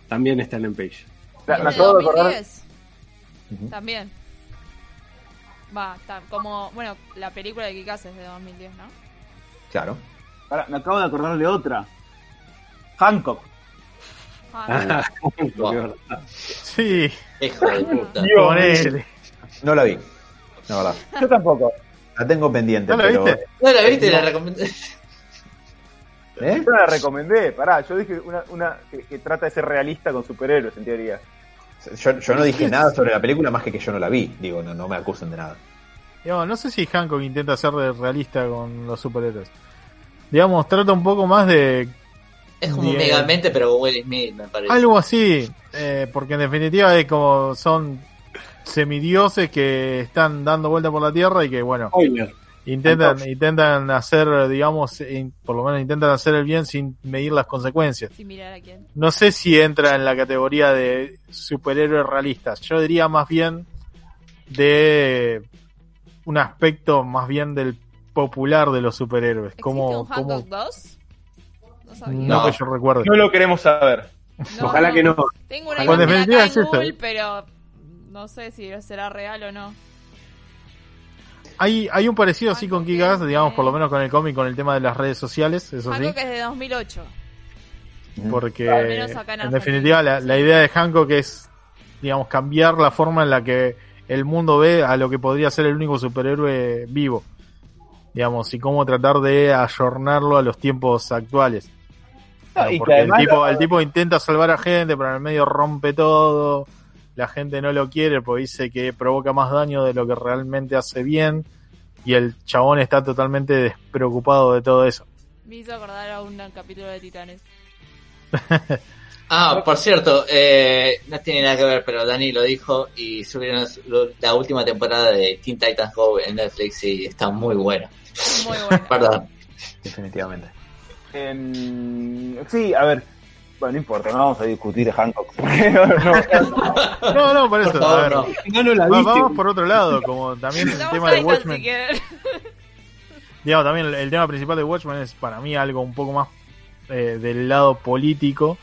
También está en Page. Me, me ¿De acabo de acordar. 2010? Ujú. También. Va, está como. Bueno, la película de Kikas es de 2010, ¿no? Claro. Me acabo de acordar de otra. Hancock. Ah, <laughs> Wow. Sí, Hijo de puta. Dios. No la vi. La verdad. Yo tampoco. La tengo pendiente, ¿No la pero. viste? ¿No la viste? La recomendé. ¿Eh? Yo la recomendé. Pará, yo dije una, una que, que trata de ser realista con superhéroes, en teoría. Yo, yo no dije nada sobre la película más que que yo no la vi. Digo, no, no me acusen de nada. Digamos, no sé si Hancock intenta ser de realista con los superhéroes. Digamos, trata un poco más de Es como un megamente, pero con Will Smith, me parece. algo así, eh, porque en definitiva es como son semidioses que están dando vuelta por la tierra y que bueno, Spoiler. Intentan Entonces. intentan hacer, digamos, in- por lo menos intentan hacer el bien sin medir las consecuencias. sin mirar a quién. No sé si entra en la categoría de superhéroes realistas. Yo diría más bien de un aspecto más bien del popular de los superhéroes. ¿Existe Como, un como Hancock 2? No sabía. no, No. que yo recuerde. No lo queremos saber. No, Ojalá que no. Tengo una definitiva acá es pero no sé si será real o no. Hay, hay un parecido así con es digamos, por lo menos con el cómic, con el tema de las redes sociales, eso sí. Hancock es de 2008. Porque en definitiva la, la idea de Hancock es, digamos, cambiar la forma en la que el mundo ve a lo que podría ser el único superhéroe vivo. Digamos, y cómo tratar de ayornarlo a los tiempos actuales. No, porque el, tipo, lo- el tipo intenta salvar a gente, pero en el medio rompe todo. La gente no lo quiere porque dice que provoca más daño de lo que realmente hace bien. Y el chabón está totalmente despreocupado de todo eso. Me hizo acordar a un capítulo de Titanes. <laughs> Ah, por cierto, eh, no tiene nada que ver, pero Dani lo dijo y subieron la última temporada de Teen Titans Go en Netflix y está muy buena. Muy bueno. <laughs> Perdón. Definitivamente. En- Sí, a ver. Bueno, no importa, no vamos a discutir de Hancock. <laughs> no, no, No, no, por eso. Por favor, a ver, no. No, no la va- viste. vamos por otro lado, como también el tema de Watchmen. <laughs> digamos, también el, el tema principal de Watchmen es para mí algo un poco más eh, del lado político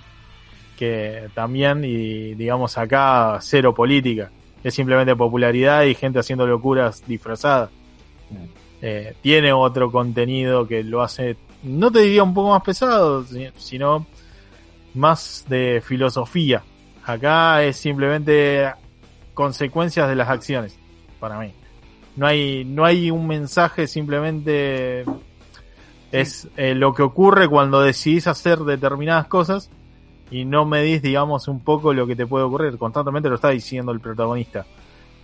que también, y digamos acá, cero política. Es simplemente popularidad y gente haciendo locuras disfrazadas. Eh, tiene otro contenido que lo hace, no te diría un poco más pesado, si- sino más de filosofía. Acá es simplemente consecuencias de las acciones, para mí. No hay, no hay un mensaje, simplemente es eh, lo que ocurre cuando decidís hacer determinadas cosas y no medís, digamos, un poco lo que te puede ocurrir. Constantemente lo está diciendo el protagonista.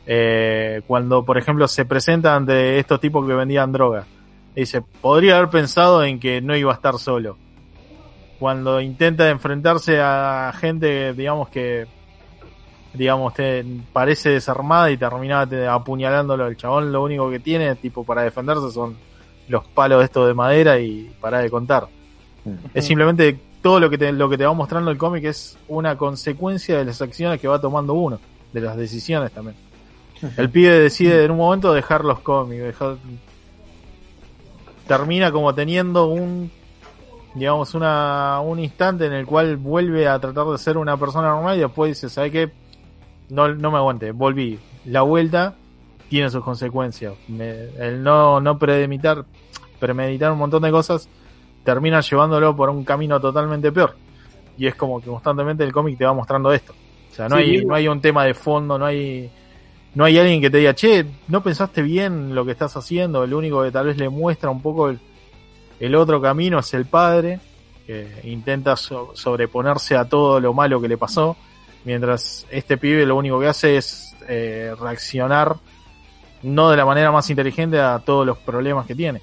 Eh, cuando, por ejemplo, se presenta ante estos tipos que vendían droga, dice, podría haber pensado en que no iba a estar solo. Cuando intenta enfrentarse a gente, digamos que digamos, te parece desarmada y termina te- apuñalándolo. El chabón lo único que tiene, tipo, para defenderse son los palos estos de madera y para de contar. Es simplemente todo lo que te, lo que te va mostrando el cómic es una consecuencia de las acciones que va tomando uno, de las decisiones también. El pibe decide en un momento dejar los cómics, dejar- termina como teniendo un digamos una un instante en el cual vuelve a tratar de ser una persona normal y después dice, ¿sabe qué? No, no me aguante, volví. La vuelta tiene sus consecuencias. Me- el no, no premeditar, premeditar un montón de cosas termina llevándolo por un camino totalmente peor. Y es como que constantemente el cómic te va mostrando esto. O sea, no, Sí, hay, no hay un tema de fondo, no hay, no hay alguien que te diga, che, no pensaste bien lo que estás haciendo. El único que tal vez le muestra un poco el, el otro camino es el padre, que intenta so- sobreponerse a todo lo malo que le pasó. Mientras este pibe lo único que hace es eh, reaccionar no de la manera más inteligente a todos los problemas que tiene.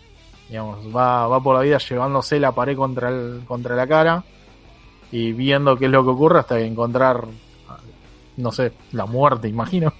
Digamos, va, va por la vida llevándose la pared contra, el, contra la cara y viendo qué es lo que ocurre hasta encontrar, no sé, la muerte, imagino.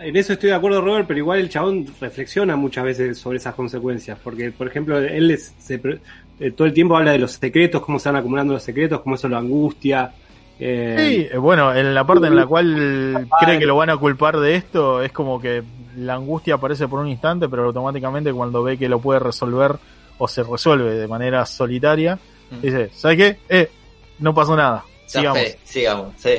En eso estoy de acuerdo, Robert, pero igual el chabón reflexiona muchas veces sobre esas consecuencias. Porque, por ejemplo, él es- se pre- eh, todo el tiempo habla de los secretos, cómo se van acumulando los secretos, cómo eso lo angustia. eh, Sí, bueno, en la parte en la cual cree que lo van a culpar de esto, es como que la angustia aparece por un instante, pero automáticamente cuando ve que lo puede resolver o se resuelve de manera solitaria, Mm. dice, ¿sabes qué? Eh, no pasó nada, sigamos. fe, sigamos, sí.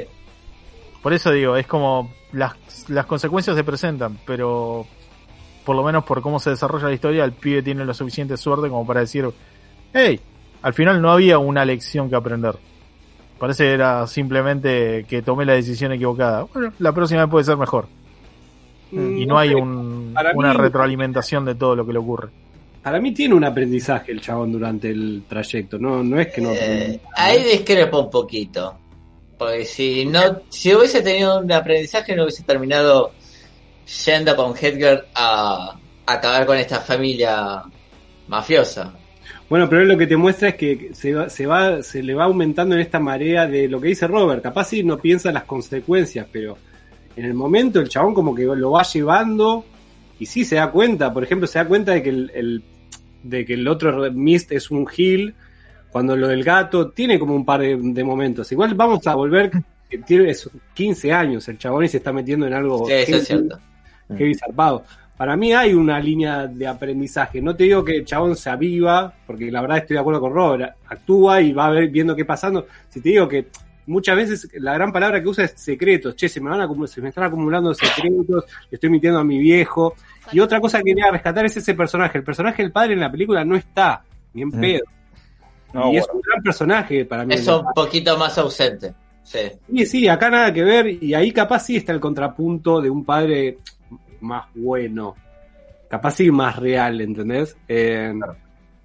Por eso digo, es como las, las consecuencias se presentan, pero por lo menos por cómo se desarrolla la historia, el pibe tiene la suficiente suerte como para decir, hey, al final no había una lección que aprender. Parece que era simplemente que tomé la decisión equivocada. Bueno, la próxima vez puede ser mejor. mm, Y no hay sé, un- una mí- retroalimentación de todo lo que le ocurre. Para mí tiene un aprendizaje el chabón durante el trayecto, no, no es que no. Eh, ahí discrepo un poquito. Porque si no, si hubiese tenido un aprendizaje, no hubiese terminado yendo con Hedger a, acabar con esta familia mafiosa. Bueno, pero lo que te muestra es que se va, se va, se le va aumentando en esta marea de lo que dice Robert. Capaz sí no piensa en las consecuencias, pero en el momento el chabón como que lo va llevando y sí se da cuenta. Por ejemplo, se da cuenta de que el, el- de que el otro Mist es un Hill. Cuando lo del gato tiene como un par de, de momentos. Igual vamos a volver que tiene esos 15 años el chabón y se está metiendo en algo Sí, eso heavy, es cierto. heavy zarpado. Para mí hay una línea de aprendizaje. No te digo que el chabón se aviva, porque la verdad estoy de acuerdo con Robert. Actúa y va a ver viendo qué pasando. Si te digo que muchas veces la gran palabra que usa es secretos. Che, se me, van a acumular, se me están acumulando secretos, le estoy mintiendo a mi viejo. Y otra cosa que quería rescatar es ese personaje. El personaje del padre en la película no está, ni en Mm. pedo. No, y es un gran personaje para mí. Es un poquito más ausente. Sí. Sí, sí, acá nada que ver. Y ahí capaz sí está el contrapunto de un padre más bueno. Capaz sí más real, ¿entendés? Eh,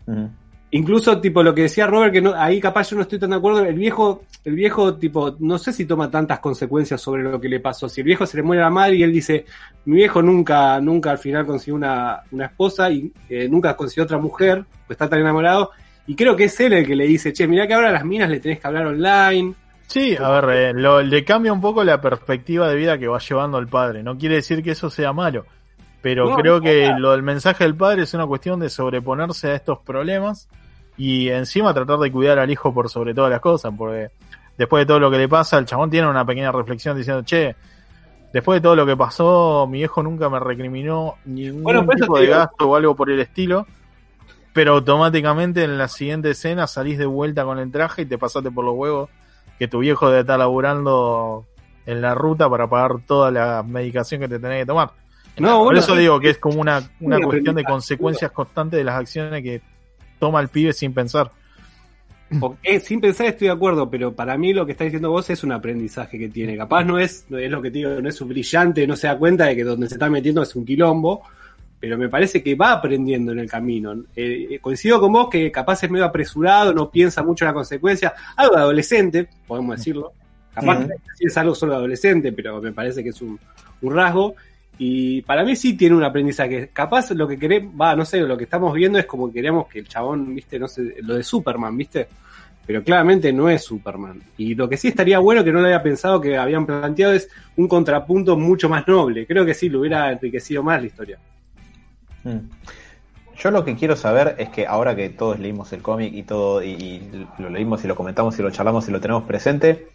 Ujú. Incluso, tipo, lo que decía Robert, que no, ahí capaz yo no estoy tan de acuerdo. El viejo, el viejo, tipo, no sé si toma tantas consecuencias sobre lo que le pasó. Si el viejo se le muere la madre y él dice, mi viejo nunca, nunca al final consiguió una, una esposa y eh, nunca consiguió otra mujer, pues está tan enamorado. Y creo que es él el que le dice, che, mirá que ahora a las minas le tenés que hablar online. Sí, a ver, eh, lo- le cambia un poco la perspectiva de vida que va llevando el padre. No quiere decir que eso sea malo, pero No, creo que claro. lo del mensaje del padre es una cuestión de sobreponerse a estos problemas y encima tratar de cuidar al hijo por sobre todas las cosas, porque después de todo lo que le pasa, el chabón tiene una pequeña reflexión diciendo, che, después de todo lo que pasó, mi hijo nunca me recriminó ningún Bueno, tipo de digo. gasto o algo por el estilo. Pero automáticamente en la siguiente escena salís de vuelta con el traje y te pasaste por los huevos que tu viejo debe estar laburando en la ruta para pagar toda la medicación que te tenés que tomar. No, Por bueno, eso digo que es como una, una cuestión de consecuencias constantes de las acciones que toma el pibe sin pensar. Eh, sin pensar estoy de acuerdo, pero para mí lo que está diciendo vos es un aprendizaje que tiene. Capaz no es, no es lo que te digo, no es un brillante, no se da cuenta de que donde se está metiendo es un quilombo, pero me parece que va aprendiendo en el camino. Eh, eh, coincido con vos que capaz es medio apresurado, no piensa mucho en la consecuencia, algo de adolescente, podemos decirlo. Capaz que es algo solo de adolescente, pero me parece que es un, un rasgo. Y para mí sí tiene un aprendizaje. Capaz lo que queremos, va, no sé, lo que estamos viendo es como que queremos que el chabón, viste, no sé, lo de Superman, viste. Pero claramente no es Superman. Y lo que sí estaría bueno, que no lo había pensado, que habían planteado, es un contrapunto mucho más noble. Creo que sí, lo hubiera enriquecido más la historia. Mm. Yo lo que quiero saber es que ahora que todos leímos el cómic y todo, y, y lo leímos y lo comentamos y lo charlamos y lo tenemos presente,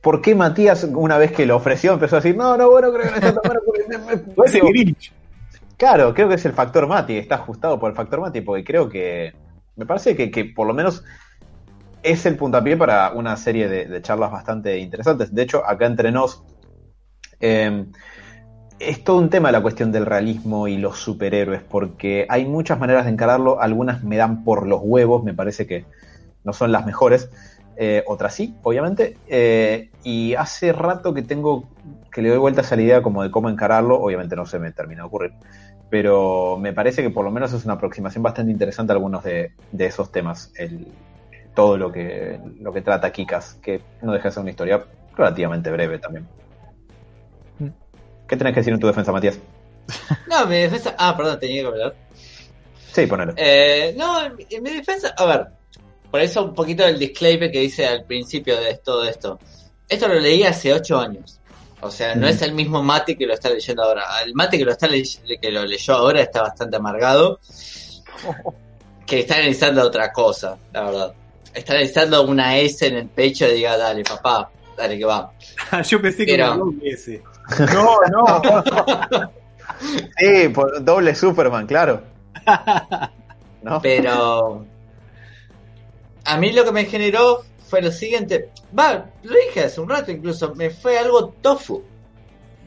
¿por qué Matías, una vez que lo ofreció, empezó a decir, no, no, bueno, creo que no está tan bueno porque me- me-". Puede ser Digo, Grinch. Claro, creo que es el factor Mati, está ajustado por el factor Mati, porque creo que me parece que, que por lo menos es el puntapié para una serie de, de charlas bastante interesantes. De hecho, acá entre nos, eh, es todo un tema la cuestión del realismo y los superhéroes, porque hay muchas maneras de encararlo, algunas me dan por los huevos, me parece que no son las mejores, eh, otras sí, obviamente, eh, y hace rato que tengo, que le doy vueltas a la idea como de cómo encararlo, obviamente no se me termina de ocurrir, pero me parece que por lo menos es una aproximación bastante interesante a algunos de, de esos temas, el, todo lo que, lo que trata Kikas, que no deja de ser una historia relativamente breve también. ¿Qué tenés que decir en tu defensa, Matías? <laughs> No, mi defensa. Ah, perdón, tenía que hablar. Sí, ponelo. Eh, no, en mi, en mi defensa, a ver. por eso un poquito el disclaimer que dice al principio de todo esto. Esto lo leí hace ocho años. O sea, no Mm. es el mismo Mate que lo está leyendo ahora. El Mate que lo está que lo leyó ahora está bastante amargado. Que está analizando otra cosa, la verdad. Está analizando una S en el pecho y diga, dale, papá, dale que va. <laughs> Yo pensé que era un ese. No, no. Sí, por doble Superman, claro. ¿No? Pero a mí lo que me generó fue lo siguiente. Va, lo dije hace un rato incluso, me fue algo tofu.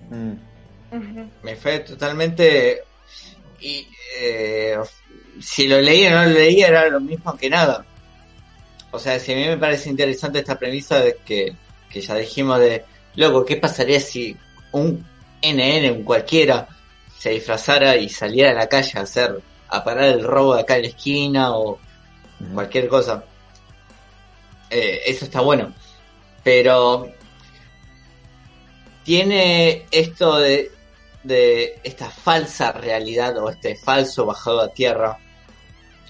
Mm. Me fue totalmente... Y eh, si lo leía o no lo leía era lo mismo que nada. O sea, si a mí me parece interesante esta premisa de que, que ya dijimos de, loco, ¿qué pasaría si un NN, un cualquiera, se disfrazara y saliera a la calle a hacer, a parar el robo de acá en la esquina o cualquier cosa? Eh, eso está bueno. Pero tiene esto de, de esta falsa realidad o este falso bajado a tierra,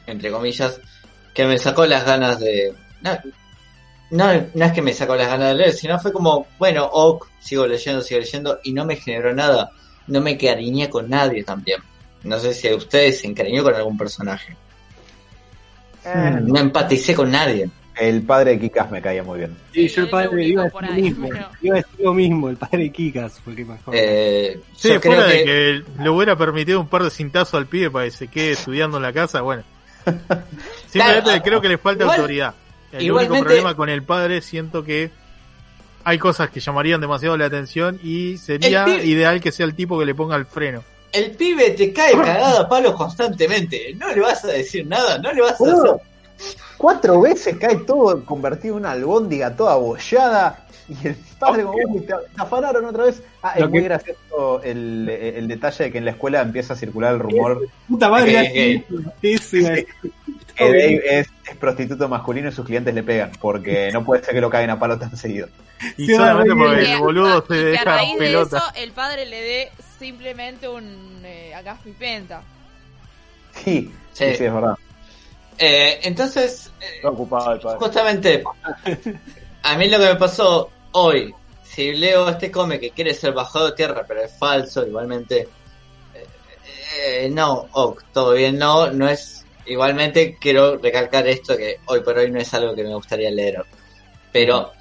entre comillas, que me sacó las ganas de... No, no, no es que me sacó las ganas de leer, sino fue como, bueno, ok, sigo leyendo, sigo leyendo, y no me generó nada. No me encariñé con nadie también. No sé si a ustedes se encariñó con algún personaje. Eh, No empaticé con nadie. El padre de Kikas me caía muy bien. Sí, yo el padre iba a ahí, mismo. pero- Iba a decir lo mismo, el padre de Kikas fue el que mejor. Eh, Sí, yo fuera creo de que, que le hubiera permitido un par de cintazos al pibe para que se quede estudiando en la casa, bueno. <laughs> Simplemente Claro, creo que le falta igual- autoridad. El igualmente- único problema con el padre siento que hay cosas que llamarían demasiado la atención y sería pibe- ideal que sea el tipo que le ponga el freno. el pibe te cae cagado a palos constantemente. No le vas a decir nada, no le vas a hacer Cuatro veces cae todo convertido en una albóndiga toda abollada. <laughs> Y el padre como, uy, te, te afanaron otra vez. Ah, es Lo muy que- gracioso el, el detalle de que en la escuela empieza a circular el rumor Puta madre, a que <laughs> Dave es, es prostituto masculino y sus clientes le pegan. Porque no puede ser que lo caguen a palo tan seguido. Y <laughs> Sí, solamente porque Y el que- boludo y se que a deja raíz de pelota. eso el padre le dé simplemente un eh, acá penta. Sí, sí, Sí. sí, es verdad. Eh, entonces, eh, Está ocupado el padre. justamente, a mí lo que me pasó hoy, si leo este cómic que quiere ser bajado de tierra, pero es falso, igualmente, eh, eh, no, ok, todo bien, no, no es, igualmente quiero recalcar esto que hoy por hoy no es algo que me gustaría leer, pero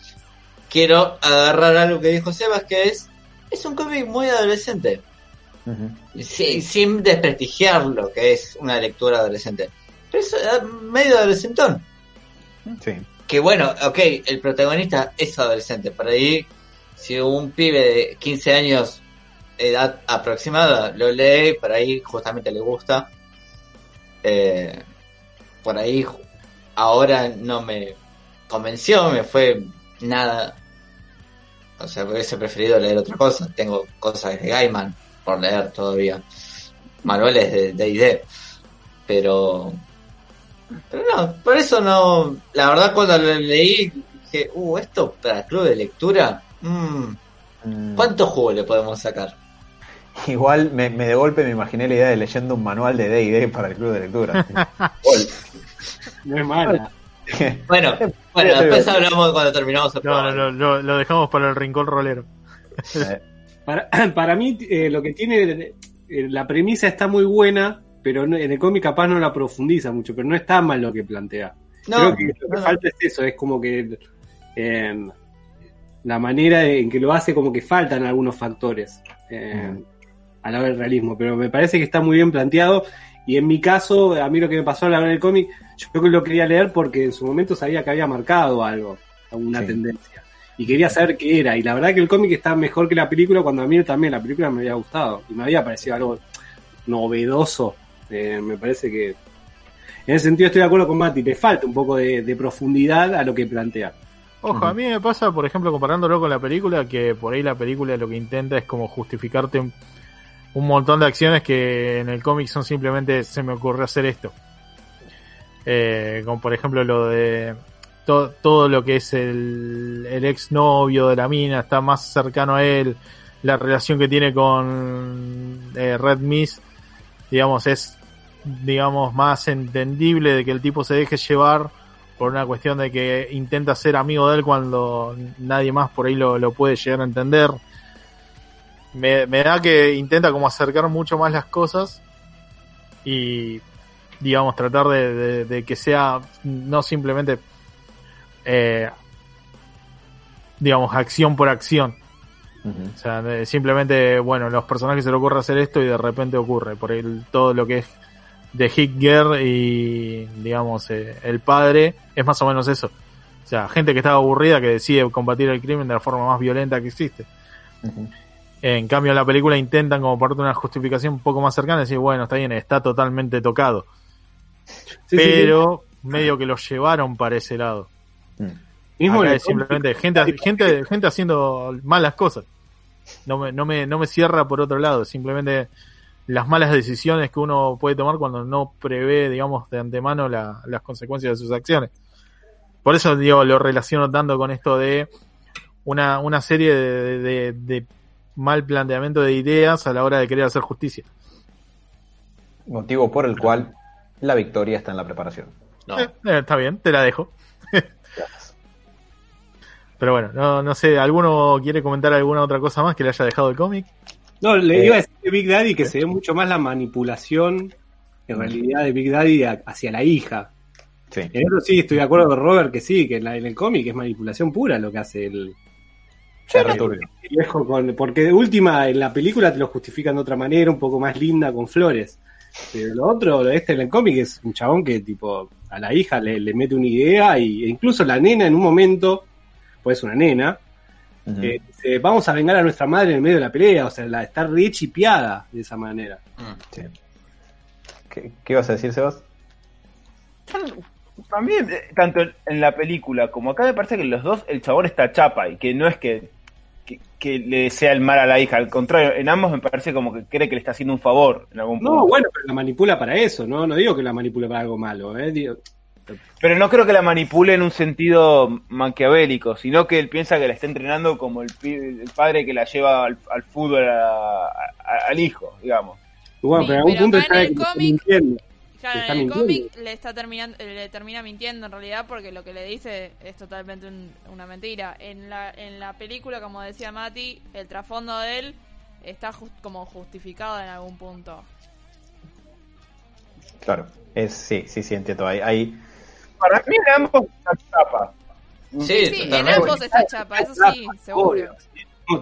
quiero agarrar algo que dijo Sebas, que es, es un cómic muy adolescente. Sí, sin desprestigiar lo que es una lectura adolescente. Pero es eh, medio adolescentón. Sí. Que bueno, ok, el protagonista es adolescente. Por ahí, si un pibe de 15 años, edad aproximada, lo lee, por ahí justamente le gusta. Eh, por ahí, ahora no me convenció, me fue nada. O sea, hubiese preferido leer otra cosa. Tengo cosas de Gaiman por leer todavía. Manuales de D&D. Pero... Pero no, por eso no... La verdad cuando lo leí dije, uh, esto para club de lectura... mm, Mm. ¿Cuánto jugo le podemos sacar? <laughs> Igual me, me de golpe me imaginé la idea de leyendo un manual de D&D para el club de lectura. <laughs> Gol. No es mala. <laughs> Bueno, bueno, después hablamos cuando terminamos el No, no, programa. no, lo, lo dejamos para el rincón rolero. Eh, Para, <clears throat> para mí, eh, lo que tiene. eh, la premisa está muy buena, pero no- en el cómic capaz no la profundiza mucho, pero no está mal lo que plantea. No, Creo que lo que no, no. falta es eso, es como que. eh, la manera en que lo hace, como que faltan algunos factores eh, a la hora del realismo, pero me parece que está muy bien planteado. Y en mi caso, a mí lo que me pasó a la hora del cómic, yo lo quería leer porque en su momento sabía que había marcado algo, alguna Sí. tendencia. Y quería saber qué era. Y la verdad que el cómic está mejor que la película cuando a mí también la película me había gustado. Y me había parecido algo novedoso. Eh, me parece que... En ese sentido estoy de acuerdo con Mati, le falta un poco de, de profundidad a lo que plantea. Ojo, a mí me pasa, por ejemplo, comparándolo con la película, que por ahí la película lo que intenta es como justificarte un, un montón de acciones que en el cómic son simplemente se me ocurrió hacer esto. Eh, como por ejemplo lo de to- todo lo que es el, el ex novio de la mina, está más cercano a él, la relación que tiene con eh, Red Miss, digamos, es digamos más entendible de que el tipo se deje llevar por una cuestión de que intenta ser amigo de él cuando nadie más por ahí lo, lo puede llegar a entender. Me, me da que intenta como acercar mucho más las cosas y digamos tratar de, de- de que sea no simplemente eh, digamos acción por acción o sea, de- simplemente, bueno, los personajes se le ocurre hacer esto y de repente ocurre. Por el, todo lo que es de Hitler y, digamos, eh, el padre, es más o menos eso. O sea, gente que estaba aburrida que decide combatir el crimen de la forma más violenta que existe. En cambio, en la película intentan como parte de una justificación un poco más cercana, decir, bueno, está bien, está totalmente tocado. Sí, sí, sí. pero medio que lo llevaron para ese lado. Mm. Mismo Acá el es simplemente gente, gente, gente haciendo malas cosas. No me, no me, no me cierra por otro lado, simplemente las malas decisiones que uno puede tomar cuando no prevé, digamos, de antemano la- las consecuencias de sus acciones. Por eso, digo, lo relaciono tanto con esto de una, una serie de, de- de mal planteamiento de ideas a la hora de querer hacer justicia. Motivo por el cual la victoria está en la preparación. No. Eh, eh, está bien, te la dejo. Pero bueno, no, no sé, ¿alguno quiere comentar alguna otra cosa más que le haya dejado el cómic? No, le Eh, iba a decir de Big Daddy que se ve mucho más la manipulación en realidad de Big Daddy hacia la hija. Sí. En eso sí, estoy de acuerdo con Robert que sí, que en, la- en el cómic es manipulación pura lo que hace el, viejo con. Porque de última, en la película te lo justifican de otra manera, un poco más linda, con flores. Pero lo otro, este en el cómic es un chabón que tipo a la hija le, le mete una idea y, e incluso la nena en un momento, pues una nena, Eh, dice, vamos a vengar a nuestra madre en el medio de la pelea, o sea, la está re chipeada de esa manera. Mm. Sí. ¿Qué, qué ibas a decir, Sebas? También, eh, tanto en- la película como acá me parece que los dos, el chabón está chapa y que no es que, que, que le desea el mal a la hija, al contrario, en ambos me parece como que cree que le está haciendo un favor en algún punto. No, bueno, pero la manipula para eso, ¿no? No digo que la manipule para algo malo, ¿eh? Digo, Pero no creo que la manipule en un sentido maquiavélico, sino que él piensa que la está entrenando como el, pi- el padre que la lleva al, al fútbol a- a- al hijo, digamos. bueno, Sí, pero en algún pero punto está en el cómic- mintiendo. Claro, Está en el cómic le está terminando, le termina mintiendo en realidad porque lo que le dice es totalmente un- una mentira. En la, en la película, como decía Mati, el trasfondo de él está jus- como justificado en algún punto. Claro. Es, sí, sí, sí, entiendo. Hay, hay- Para mí en ambos está chapa. Sí, Sí, en ambos está chapa, eso sí, seguro.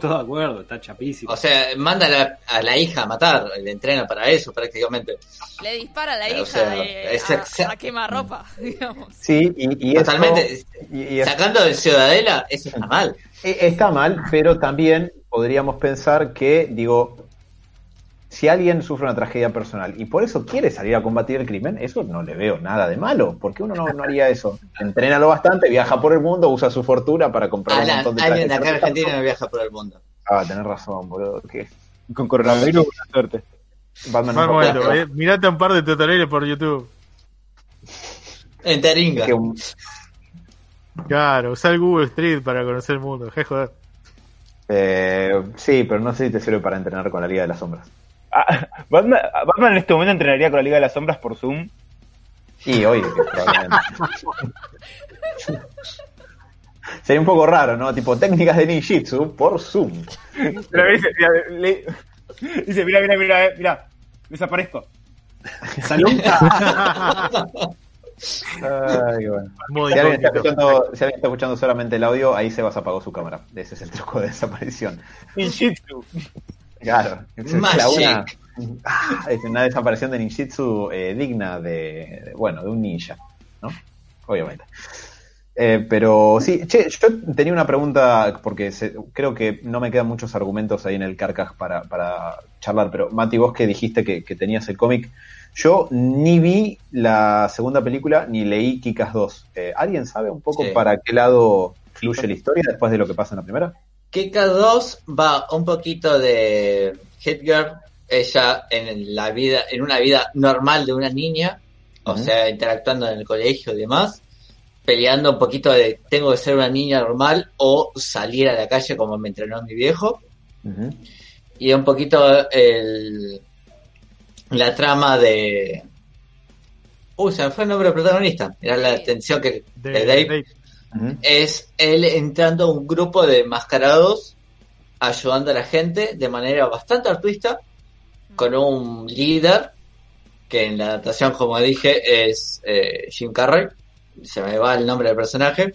Todos de acuerdo, está chapísimo. O sea, manda a la, a la hija a matar, le entrena para eso prácticamente. Le dispara a la O hija sea, eh, <laughs> es a, a quemarropa, <laughs> digamos. Sí, y, y eso- Totalmente. y- y es- Sacando de Ciudadela, eso está <laughs> mal. Eh, Está mal, pero también podríamos pensar que, digo, si alguien sufre una tragedia personal y por eso quiere salir a combatir el crimen, eso no le veo nada de malo. porque uno no, no haría eso? Entrena lo bastante, viaja por el mundo, usa su fortuna para comprar un Alan, montón de alguien de acá en Argentina no viaja por el mundo. Ah, tenés razón, boludo. que Con coronavirus, buena suerte. Batman Mal no- momento, eh, mirate un par de tutoriales por YouTube. En Taringa. que un- Claro, usa el Google Street para conocer el mundo. De joder. eh, sí, pero no sé si te sirve para entrenar con la Liga de las Sombras. Ah, <laughs> Batman, Batman en este momento entrenaría con la Liga de las Sombras por Zoom. Que probablemente. Sería un poco raro, ¿no? Tipo técnicas de ninjitsu por Zoom. Pero dice, mira, le- dice, mira, mira, mira, eh, mira, desaparezco. Salud. <laughs> Ay, bueno. Si alguien, está escuchando, si alguien está escuchando solamente el audio, ahí se apagó su cámara. Ese es el truco de desaparición. Ninjitsu. Claro. Es Magic. la una, Ah, es una desaparición de ninjitsu eh, digna de, de- bueno, de un ninja, ¿no? Obviamente. Eh, pero sí, che, yo tenía una pregunta porque se- creo que no me quedan muchos argumentos ahí en el carcaj para, para charlar, pero Mati, vos que dijiste que, que tenías el cómic, yo ni vi la segunda película ni leí Kikas 2. Eh, ¿Alguien sabe un poco Sí. para qué lado fluye la historia después de lo que pasa en la primera? Kika 2 va un poquito de Hitler, ella en la vida, en una vida normal de una niña, o sea, interactuando en el colegio y demás, peleando un poquito de tengo que ser una niña normal o salir a la calle como me entrenó mi viejo, y un poquito el, la trama de Uy, se me fue el nombre del protagonista. Era la atención que De, de Dave. Dave. Es él entrando a un grupo de mascarados ayudando a la gente de manera bastante altruista con un líder que en la adaptación como dije es eh, Jim Carrey se me va el nombre del personaje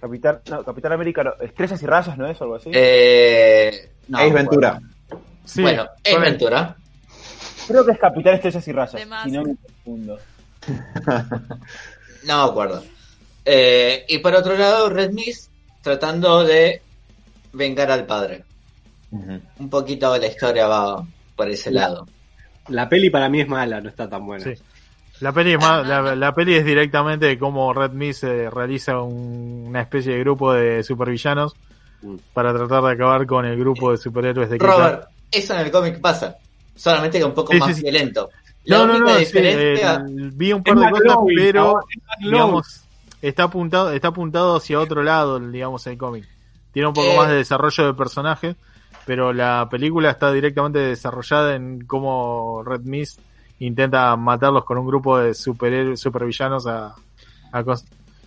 Capitán, no, Capitán América, no, Estrellas y Rayas, ¿no es? O algo así. eh, no, Ace Ventura. Sí, bueno es con él. Ventura Creo que es Capitán Estrellas y Rayas. Si no me confundo. <laughs> no me acuerdo Eh, y por otro lado Red Mist tratando de vengar al padre un poquito de la historia va por ese lado La peli para mí es mala, no está tan buena. Sí. La peli, es más- la, la peli es directamente de cómo Red Mist eh, realiza un- una especie de grupo de supervillanos Mm. para tratar de acabar con el grupo de superhéroes de Robert, eso en el cómic pasa, solamente que un poco Sí, más sí, sí. violento. La No, no, no, sí, eh, vi un par Es de cosas, pero está apuntado, está apuntado hacia otro lado, digamos, el cómic. Tiene un poco Eh. más de desarrollo de personaje, pero la película está directamente desarrollada en cómo Red Mist intenta matarlos con un grupo de superhéroes, supervillanos a,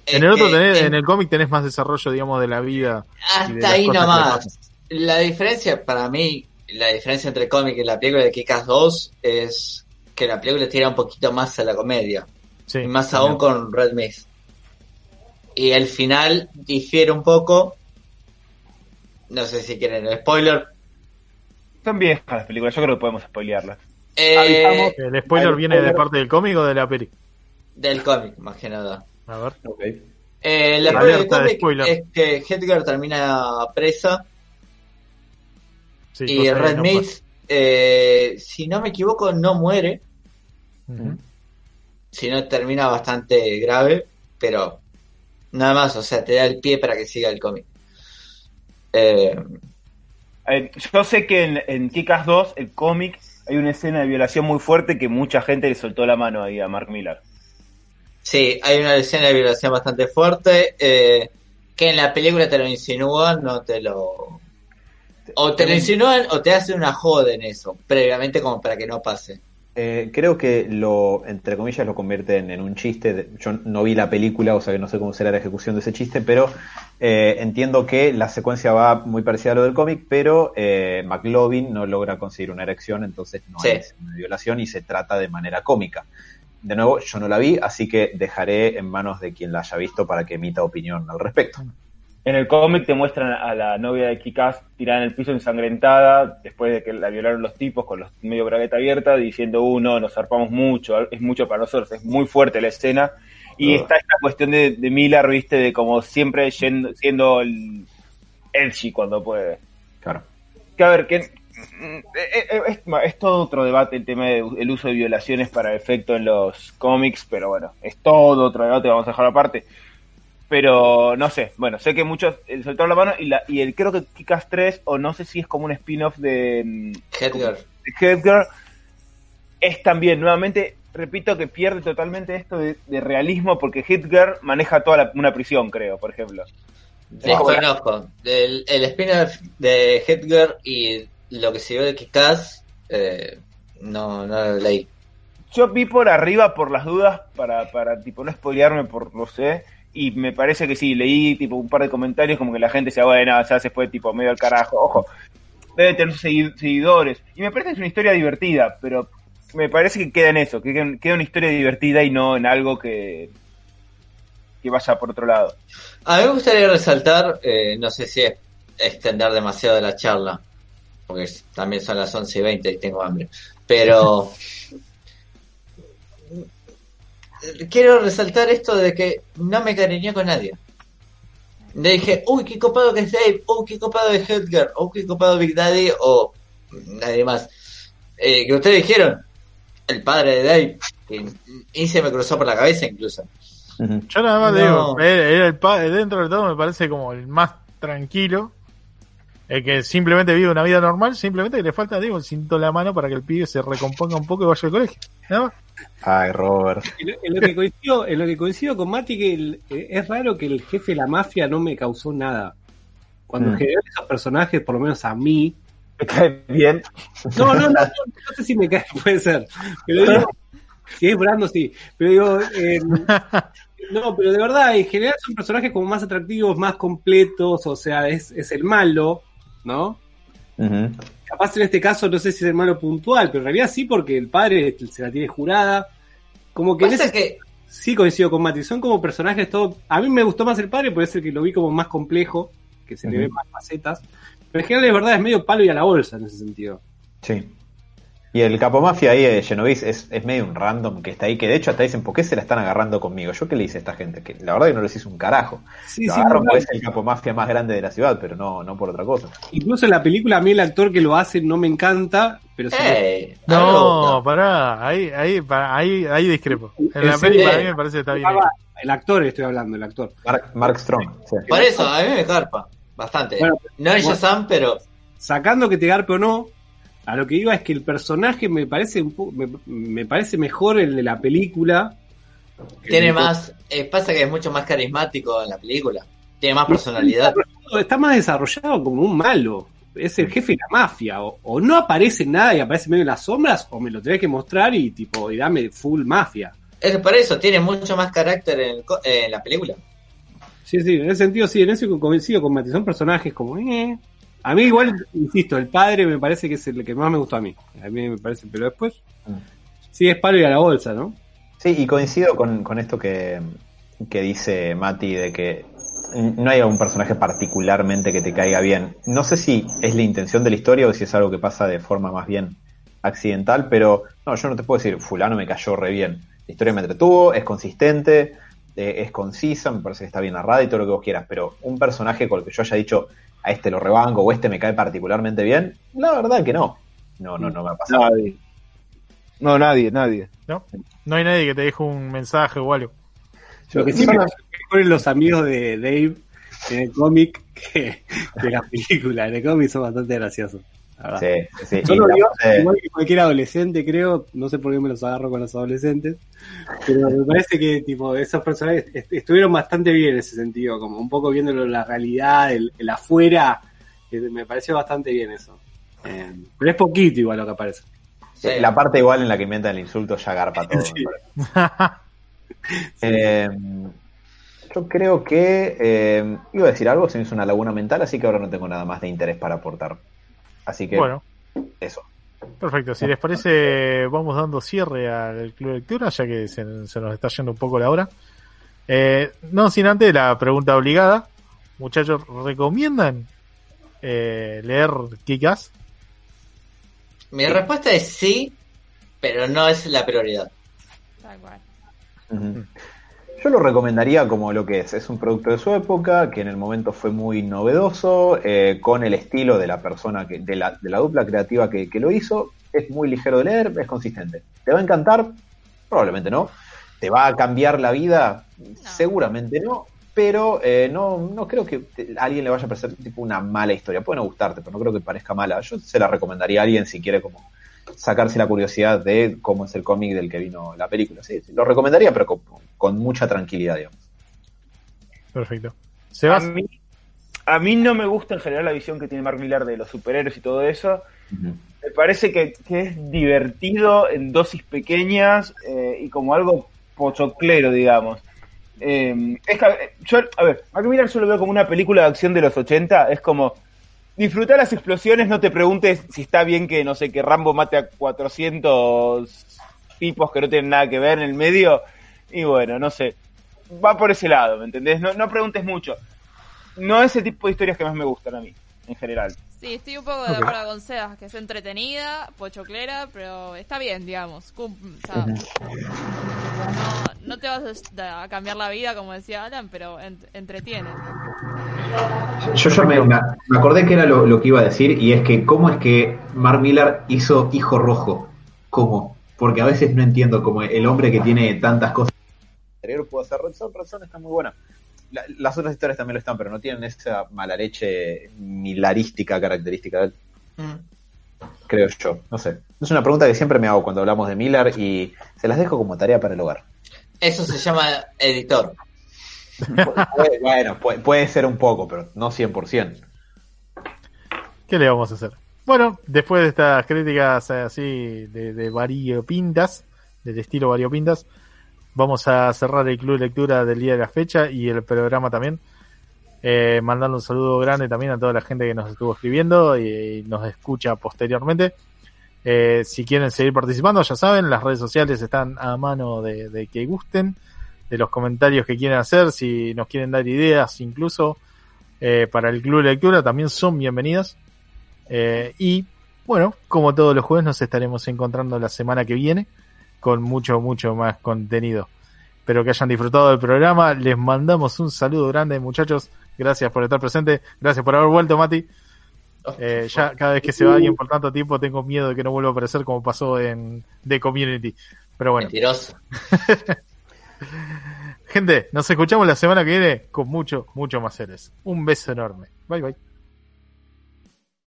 En el otro tenés, en- en el cómic tenés más desarrollo, digamos, de la vida. hasta ahí nomás. La diferencia para mí, la diferencia entre el cómic y la película de Kikas 2 es que la película tira un poquito más a la comedia, Sí, y más también. aún con Red Mist. Y el final difiere un poco. No sé si quieren el spoiler. Son viejas las películas, yo creo que podemos spoilearlas. Eh. ¿El spoiler viene de parte del cómic o de la peli? del cómic, más que nada. A ver. Ok. Eh, la Alerta del cómic es que Hedgar termina presa Sí, y Red no Mist, eh, si no me equivoco, no muere. Ujú. sino termina bastante grave, pero nada más, o sea, te da el pie para que siga el cómic. Eh, Eh, yo sé que en, en Kikas 2, el cómic, hay una escena de violación muy fuerte que mucha gente le soltó la mano ahí a Mark Millar. sí, hay una escena de violación bastante fuerte, eh, que en la película te lo insinúan, no te lo... O te lo insinúan o te hacen una joda en eso, previamente como para que no pase. Eh, creo que lo, entre comillas, lo convierten en un chiste. yo no vi la película, o sea que no sé cómo será la ejecución de ese chiste, pero eh, entiendo que la secuencia va muy parecida a lo del cómic, pero eh, McLovin no logra conseguir una erección, entonces no Sí. hay una violación y se trata de manera cómica. De nuevo, yo no la vi, así que dejaré en manos de quien la haya visto para que emita opinión al respecto. En el cómic te muestran a la novia de Kikas tirada en el piso ensangrentada, después de que la violaron los tipos con los medio bragueta abierta, diciendo, uh, no, nos zarpamos mucho, es mucho para nosotros, es muy fuerte la escena. Y está esta cuestión de, de Miller, viste, de como siempre yendo- siendo el edgy cuando puede. Claro. Que a ver, que eh, eh, es, es todo otro debate el tema del uso de violaciones para efecto en los cómics, pero bueno, es todo otro debate, vamos a dejarlo aparte. Pero no sé, bueno, sé que muchos eh, soltaron la mano y, la, y el, creo que Kikas 3, o no sé si es como un spin-off de, mm, Hedgar. de Headgirl, es también, nuevamente, repito que pierde totalmente esto de, de realismo porque Headgirl maneja toda la- una prisión, creo, por ejemplo. Desconozco. El, el spin-off de Hedgar y lo que se vio de Kikaz, eh, no, no lo leí. Yo vi por arriba por las dudas para, para tipo no spoilearme por no sé y me parece que sí, leí tipo un par de comentarios como que la gente decía, bueno, ya se fue tipo medio al carajo, ojo, debe tener sus segui- seguidores y me parece que es una historia divertida, pero me parece que queda en eso, que queda una historia divertida y no en algo que que vaya por otro lado. A mí me gustaría resaltar, eh, no sé si es extender demasiado la charla, porque también son las 11 y 20 y tengo hambre, pero <laughs> quiero resaltar esto de que no me cariñé con nadie. Le dije, uy, qué copado que es Dave, uy, qué copado es Edgar, uy, qué copado Big Daddy, o nadie más. Eh, que ustedes dijeron, el padre de Dave, que, y se me cruzó por la cabeza incluso. Yo nada más No. digo, era era el pa- dentro de todo me parece como el más tranquilo. El que simplemente vive una vida normal, simplemente que le falta, digo, el cinto en la mano para que el pibe se recomponga un poco y vaya al colegio. Nada más. Ay, Robert. En lo, en lo que coincido, en lo que coincido con Mati, que el- eh, es raro que el jefe de la mafia no me causó nada. Cuando Mm. en general esos personajes, por lo menos a mí, Me cae bien. no, no, no, no, no sé si me cae, <laughs> puede ser. Pero digo, Si es Brando, sí. Pero digo, eh, no, pero de verdad, en general son personajes como más atractivos, más completos, o sea, es, es el malo, ¿no? Capaz en este caso no sé si es el malo puntual, pero en realidad sí porque el padre se la tiene jurada. Como que en ese que sí coincido con Mati, son como personajes todo... A mí me gustó más el padre, puede ser que lo vi como más complejo, que se le ven más facetas. Pero en general es verdad, es medio palo y a la bolsa en ese sentido. Sí. Y el capo mafia ahí, eh, Genovese, es, es medio un random que está ahí, que de hecho hasta dicen, ¿por qué se la están agarrando conmigo? ¿Yo qué le hice a esta gente? Que la verdad que no les hice un carajo. Sí, Lo sí, agarran verdad. porque es el capo mafia más grande de la ciudad, pero no, no por otra cosa. Incluso en la película a mí el actor que lo hace no me encanta, pero sí eh, a No, gusta. pará, ahí, ahí, ahí, ahí discrepo. En ¿En la peli serio? para mí me parece que está bien. El actor estoy hablando, el actor. Mark, Mark Strong. sí. Por eso, a mí me carpa. Bastante. Bueno, no es bueno. Shazam, pero Sacando que te garpe o no, a lo que iba es que el personaje me parece un poco, me, me parece mejor el de la película. tiene más. eh, pasa que es mucho más carismático en la película. Tiene más personalidad. Está más desarrollado como un malo. Es el jefe de la mafia. O, o no aparece nada y aparece medio en las sombras, o me lo tenés que mostrar y tipo, y dame full mafia. Es por eso tiene mucho más carácter en, el co- en la película. Sí, sí, en ese sentido sí, en eso coincido con Mati. Son personajes como, eh. A mí igual, insisto, el padre me parece que es el que más me gustó a mí. A mí me parece, pero después, Mm. sí es palo y a la bolsa, ¿no? Sí, y coincido con, con esto que, que dice Mati de que no hay un personaje particularmente que te caiga bien. No sé si es la intención de la historia o si es algo que pasa de forma más bien accidental, pero no, yo no te puedo decir, fulano me cayó re bien. La historia me entretuvo, es consistente, eh, es concisa, me parece que está bien narrada y todo lo que vos quieras, pero un personaje con el que yo haya dicho, a este lo rebanco o este me cae particularmente bien, la verdad que no. No, no, no me ha pasado. Nadie. No, nadie, nadie. ¿No? No hay nadie que te deje un mensaje o algo. Lo que sí me los amigos de Dave en el cómic que de la película. En el cómic son bastante graciosos. La. Sí, sí. Yo lo digo, igual que cualquier adolescente, creo, no sé por qué me los agarro con los adolescentes, pero me parece que tipo esos personajes est- estuvieron bastante bien en ese sentido, como un poco viéndolo la realidad, el, el afuera, que me pareció bastante bien eso. Eh, pero es poquito igual lo que aparece. Sí. La parte igual en la que inventan el insulto ya garpa todo. <laughs> Sí. Eh, <laughs> yo creo que eh, iba a decir algo, se me hizo una laguna mental, así que ahora no tengo nada más de interés para aportar. Así que Bueno, eso. perfecto. Si les parece, vamos dando cierre al Club de Lectura, ya que se, se nos está yendo un poco la hora. Eh, no sin antes la pregunta obligada. Muchachos, ¿recomiendan eh, leer Kikas? Mi respuesta es sí, pero no es la prioridad. Tal cual. Yo lo recomendaría como lo que es. Es un producto de su época, que en el momento fue muy novedoso, eh, con el estilo de la persona, que, de, la, de la dupla creativa que, que lo hizo. Es muy ligero de leer, es consistente. ¿Te va a encantar? Probablemente no. ¿Te va a cambiar la vida? Seguramente no. Pero eh, no, no creo que a alguien le vaya a parecer tipo una mala historia. Puede no gustarte, pero no creo que parezca mala. Yo se la recomendaría a alguien si quiere como sacarse la curiosidad de cómo es el cómic del que vino la película. Sí, sí, lo recomendaría, pero con, con mucha tranquilidad, digamos. Perfecto. A Sebas, mí, a mí no me gusta en general la visión que tiene Mark Millar de los superhéroes y todo eso. Me parece que, que es divertido en dosis pequeñas eh, y como algo pochoclero, digamos. Eh, es que, eh, yo, a ver, Mark Millar yo lo veo como una película de acción de los 80. Es como disfrutar las explosiones, no te preguntes si está bien que, no sé, que Rambo mate a 400 tipos que no tienen nada que ver en el medio. Y bueno, no sé. Va por ese lado, ¿me entendés? No, no preguntes mucho. No es el tipo de historias que más me gustan a mí, en general. Sí, estoy un poco de acuerdo con Sebas, que es entretenida, pochoclera, pero está bien, digamos. Cum- o sea, no, no te vas a, a cambiar la vida, como decía Alan, pero ent- entretiene. Yo ya me, me- acordé que era lo, lo que iba a decir, y es que cómo es que Mark Millar hizo Hijo Rojo. ¿Cómo? Porque a veces no entiendo cómo el hombre que tiene tantas cosas. El puede hacer Red Son está muy buena. La- las otras historias también lo están, pero no tienen esa mala leche milarística característica de él, Mm. creo yo. No sé. Es una pregunta que siempre me hago cuando hablamos de Miller y se las dejo como tarea para el hogar. Eso se llama editor. Puede- <laughs> bueno, puede, puede ser un poco, pero no 100%. ¿qué le vamos a hacer? Bueno, después de estas críticas eh, así de, de variopintas, del estilo variopintas. Vamos a cerrar el club de lectura del día de la fecha y el programa también. Eh, mandando un saludo grande también a toda la gente que nos estuvo escribiendo y, nos escucha posteriormente. Eh, si quieren seguir participando, ya saben, las redes sociales están a mano de, que gusten, de los comentarios que quieren hacer, si nos quieren dar ideas incluso eh, para el club de lectura, también son bienvenidas. Eh, y bueno, como todos los jueves, nos estaremos encontrando la semana que viene con mucho, mucho más contenido. Espero que hayan disfrutado del programa. Les mandamos un saludo grande, muchachos. Gracias por estar presente. Gracias por haber vuelto, Mati. Eh, ya cada vez que se va alguien por tanto tiempo tengo miedo de que no vuelva a aparecer como pasó en The Community. Pero bueno. Mentiroso. <laughs> Gente, nos escuchamos la semana que viene con mucho, mucho más seres. Un beso enorme. Bye bye.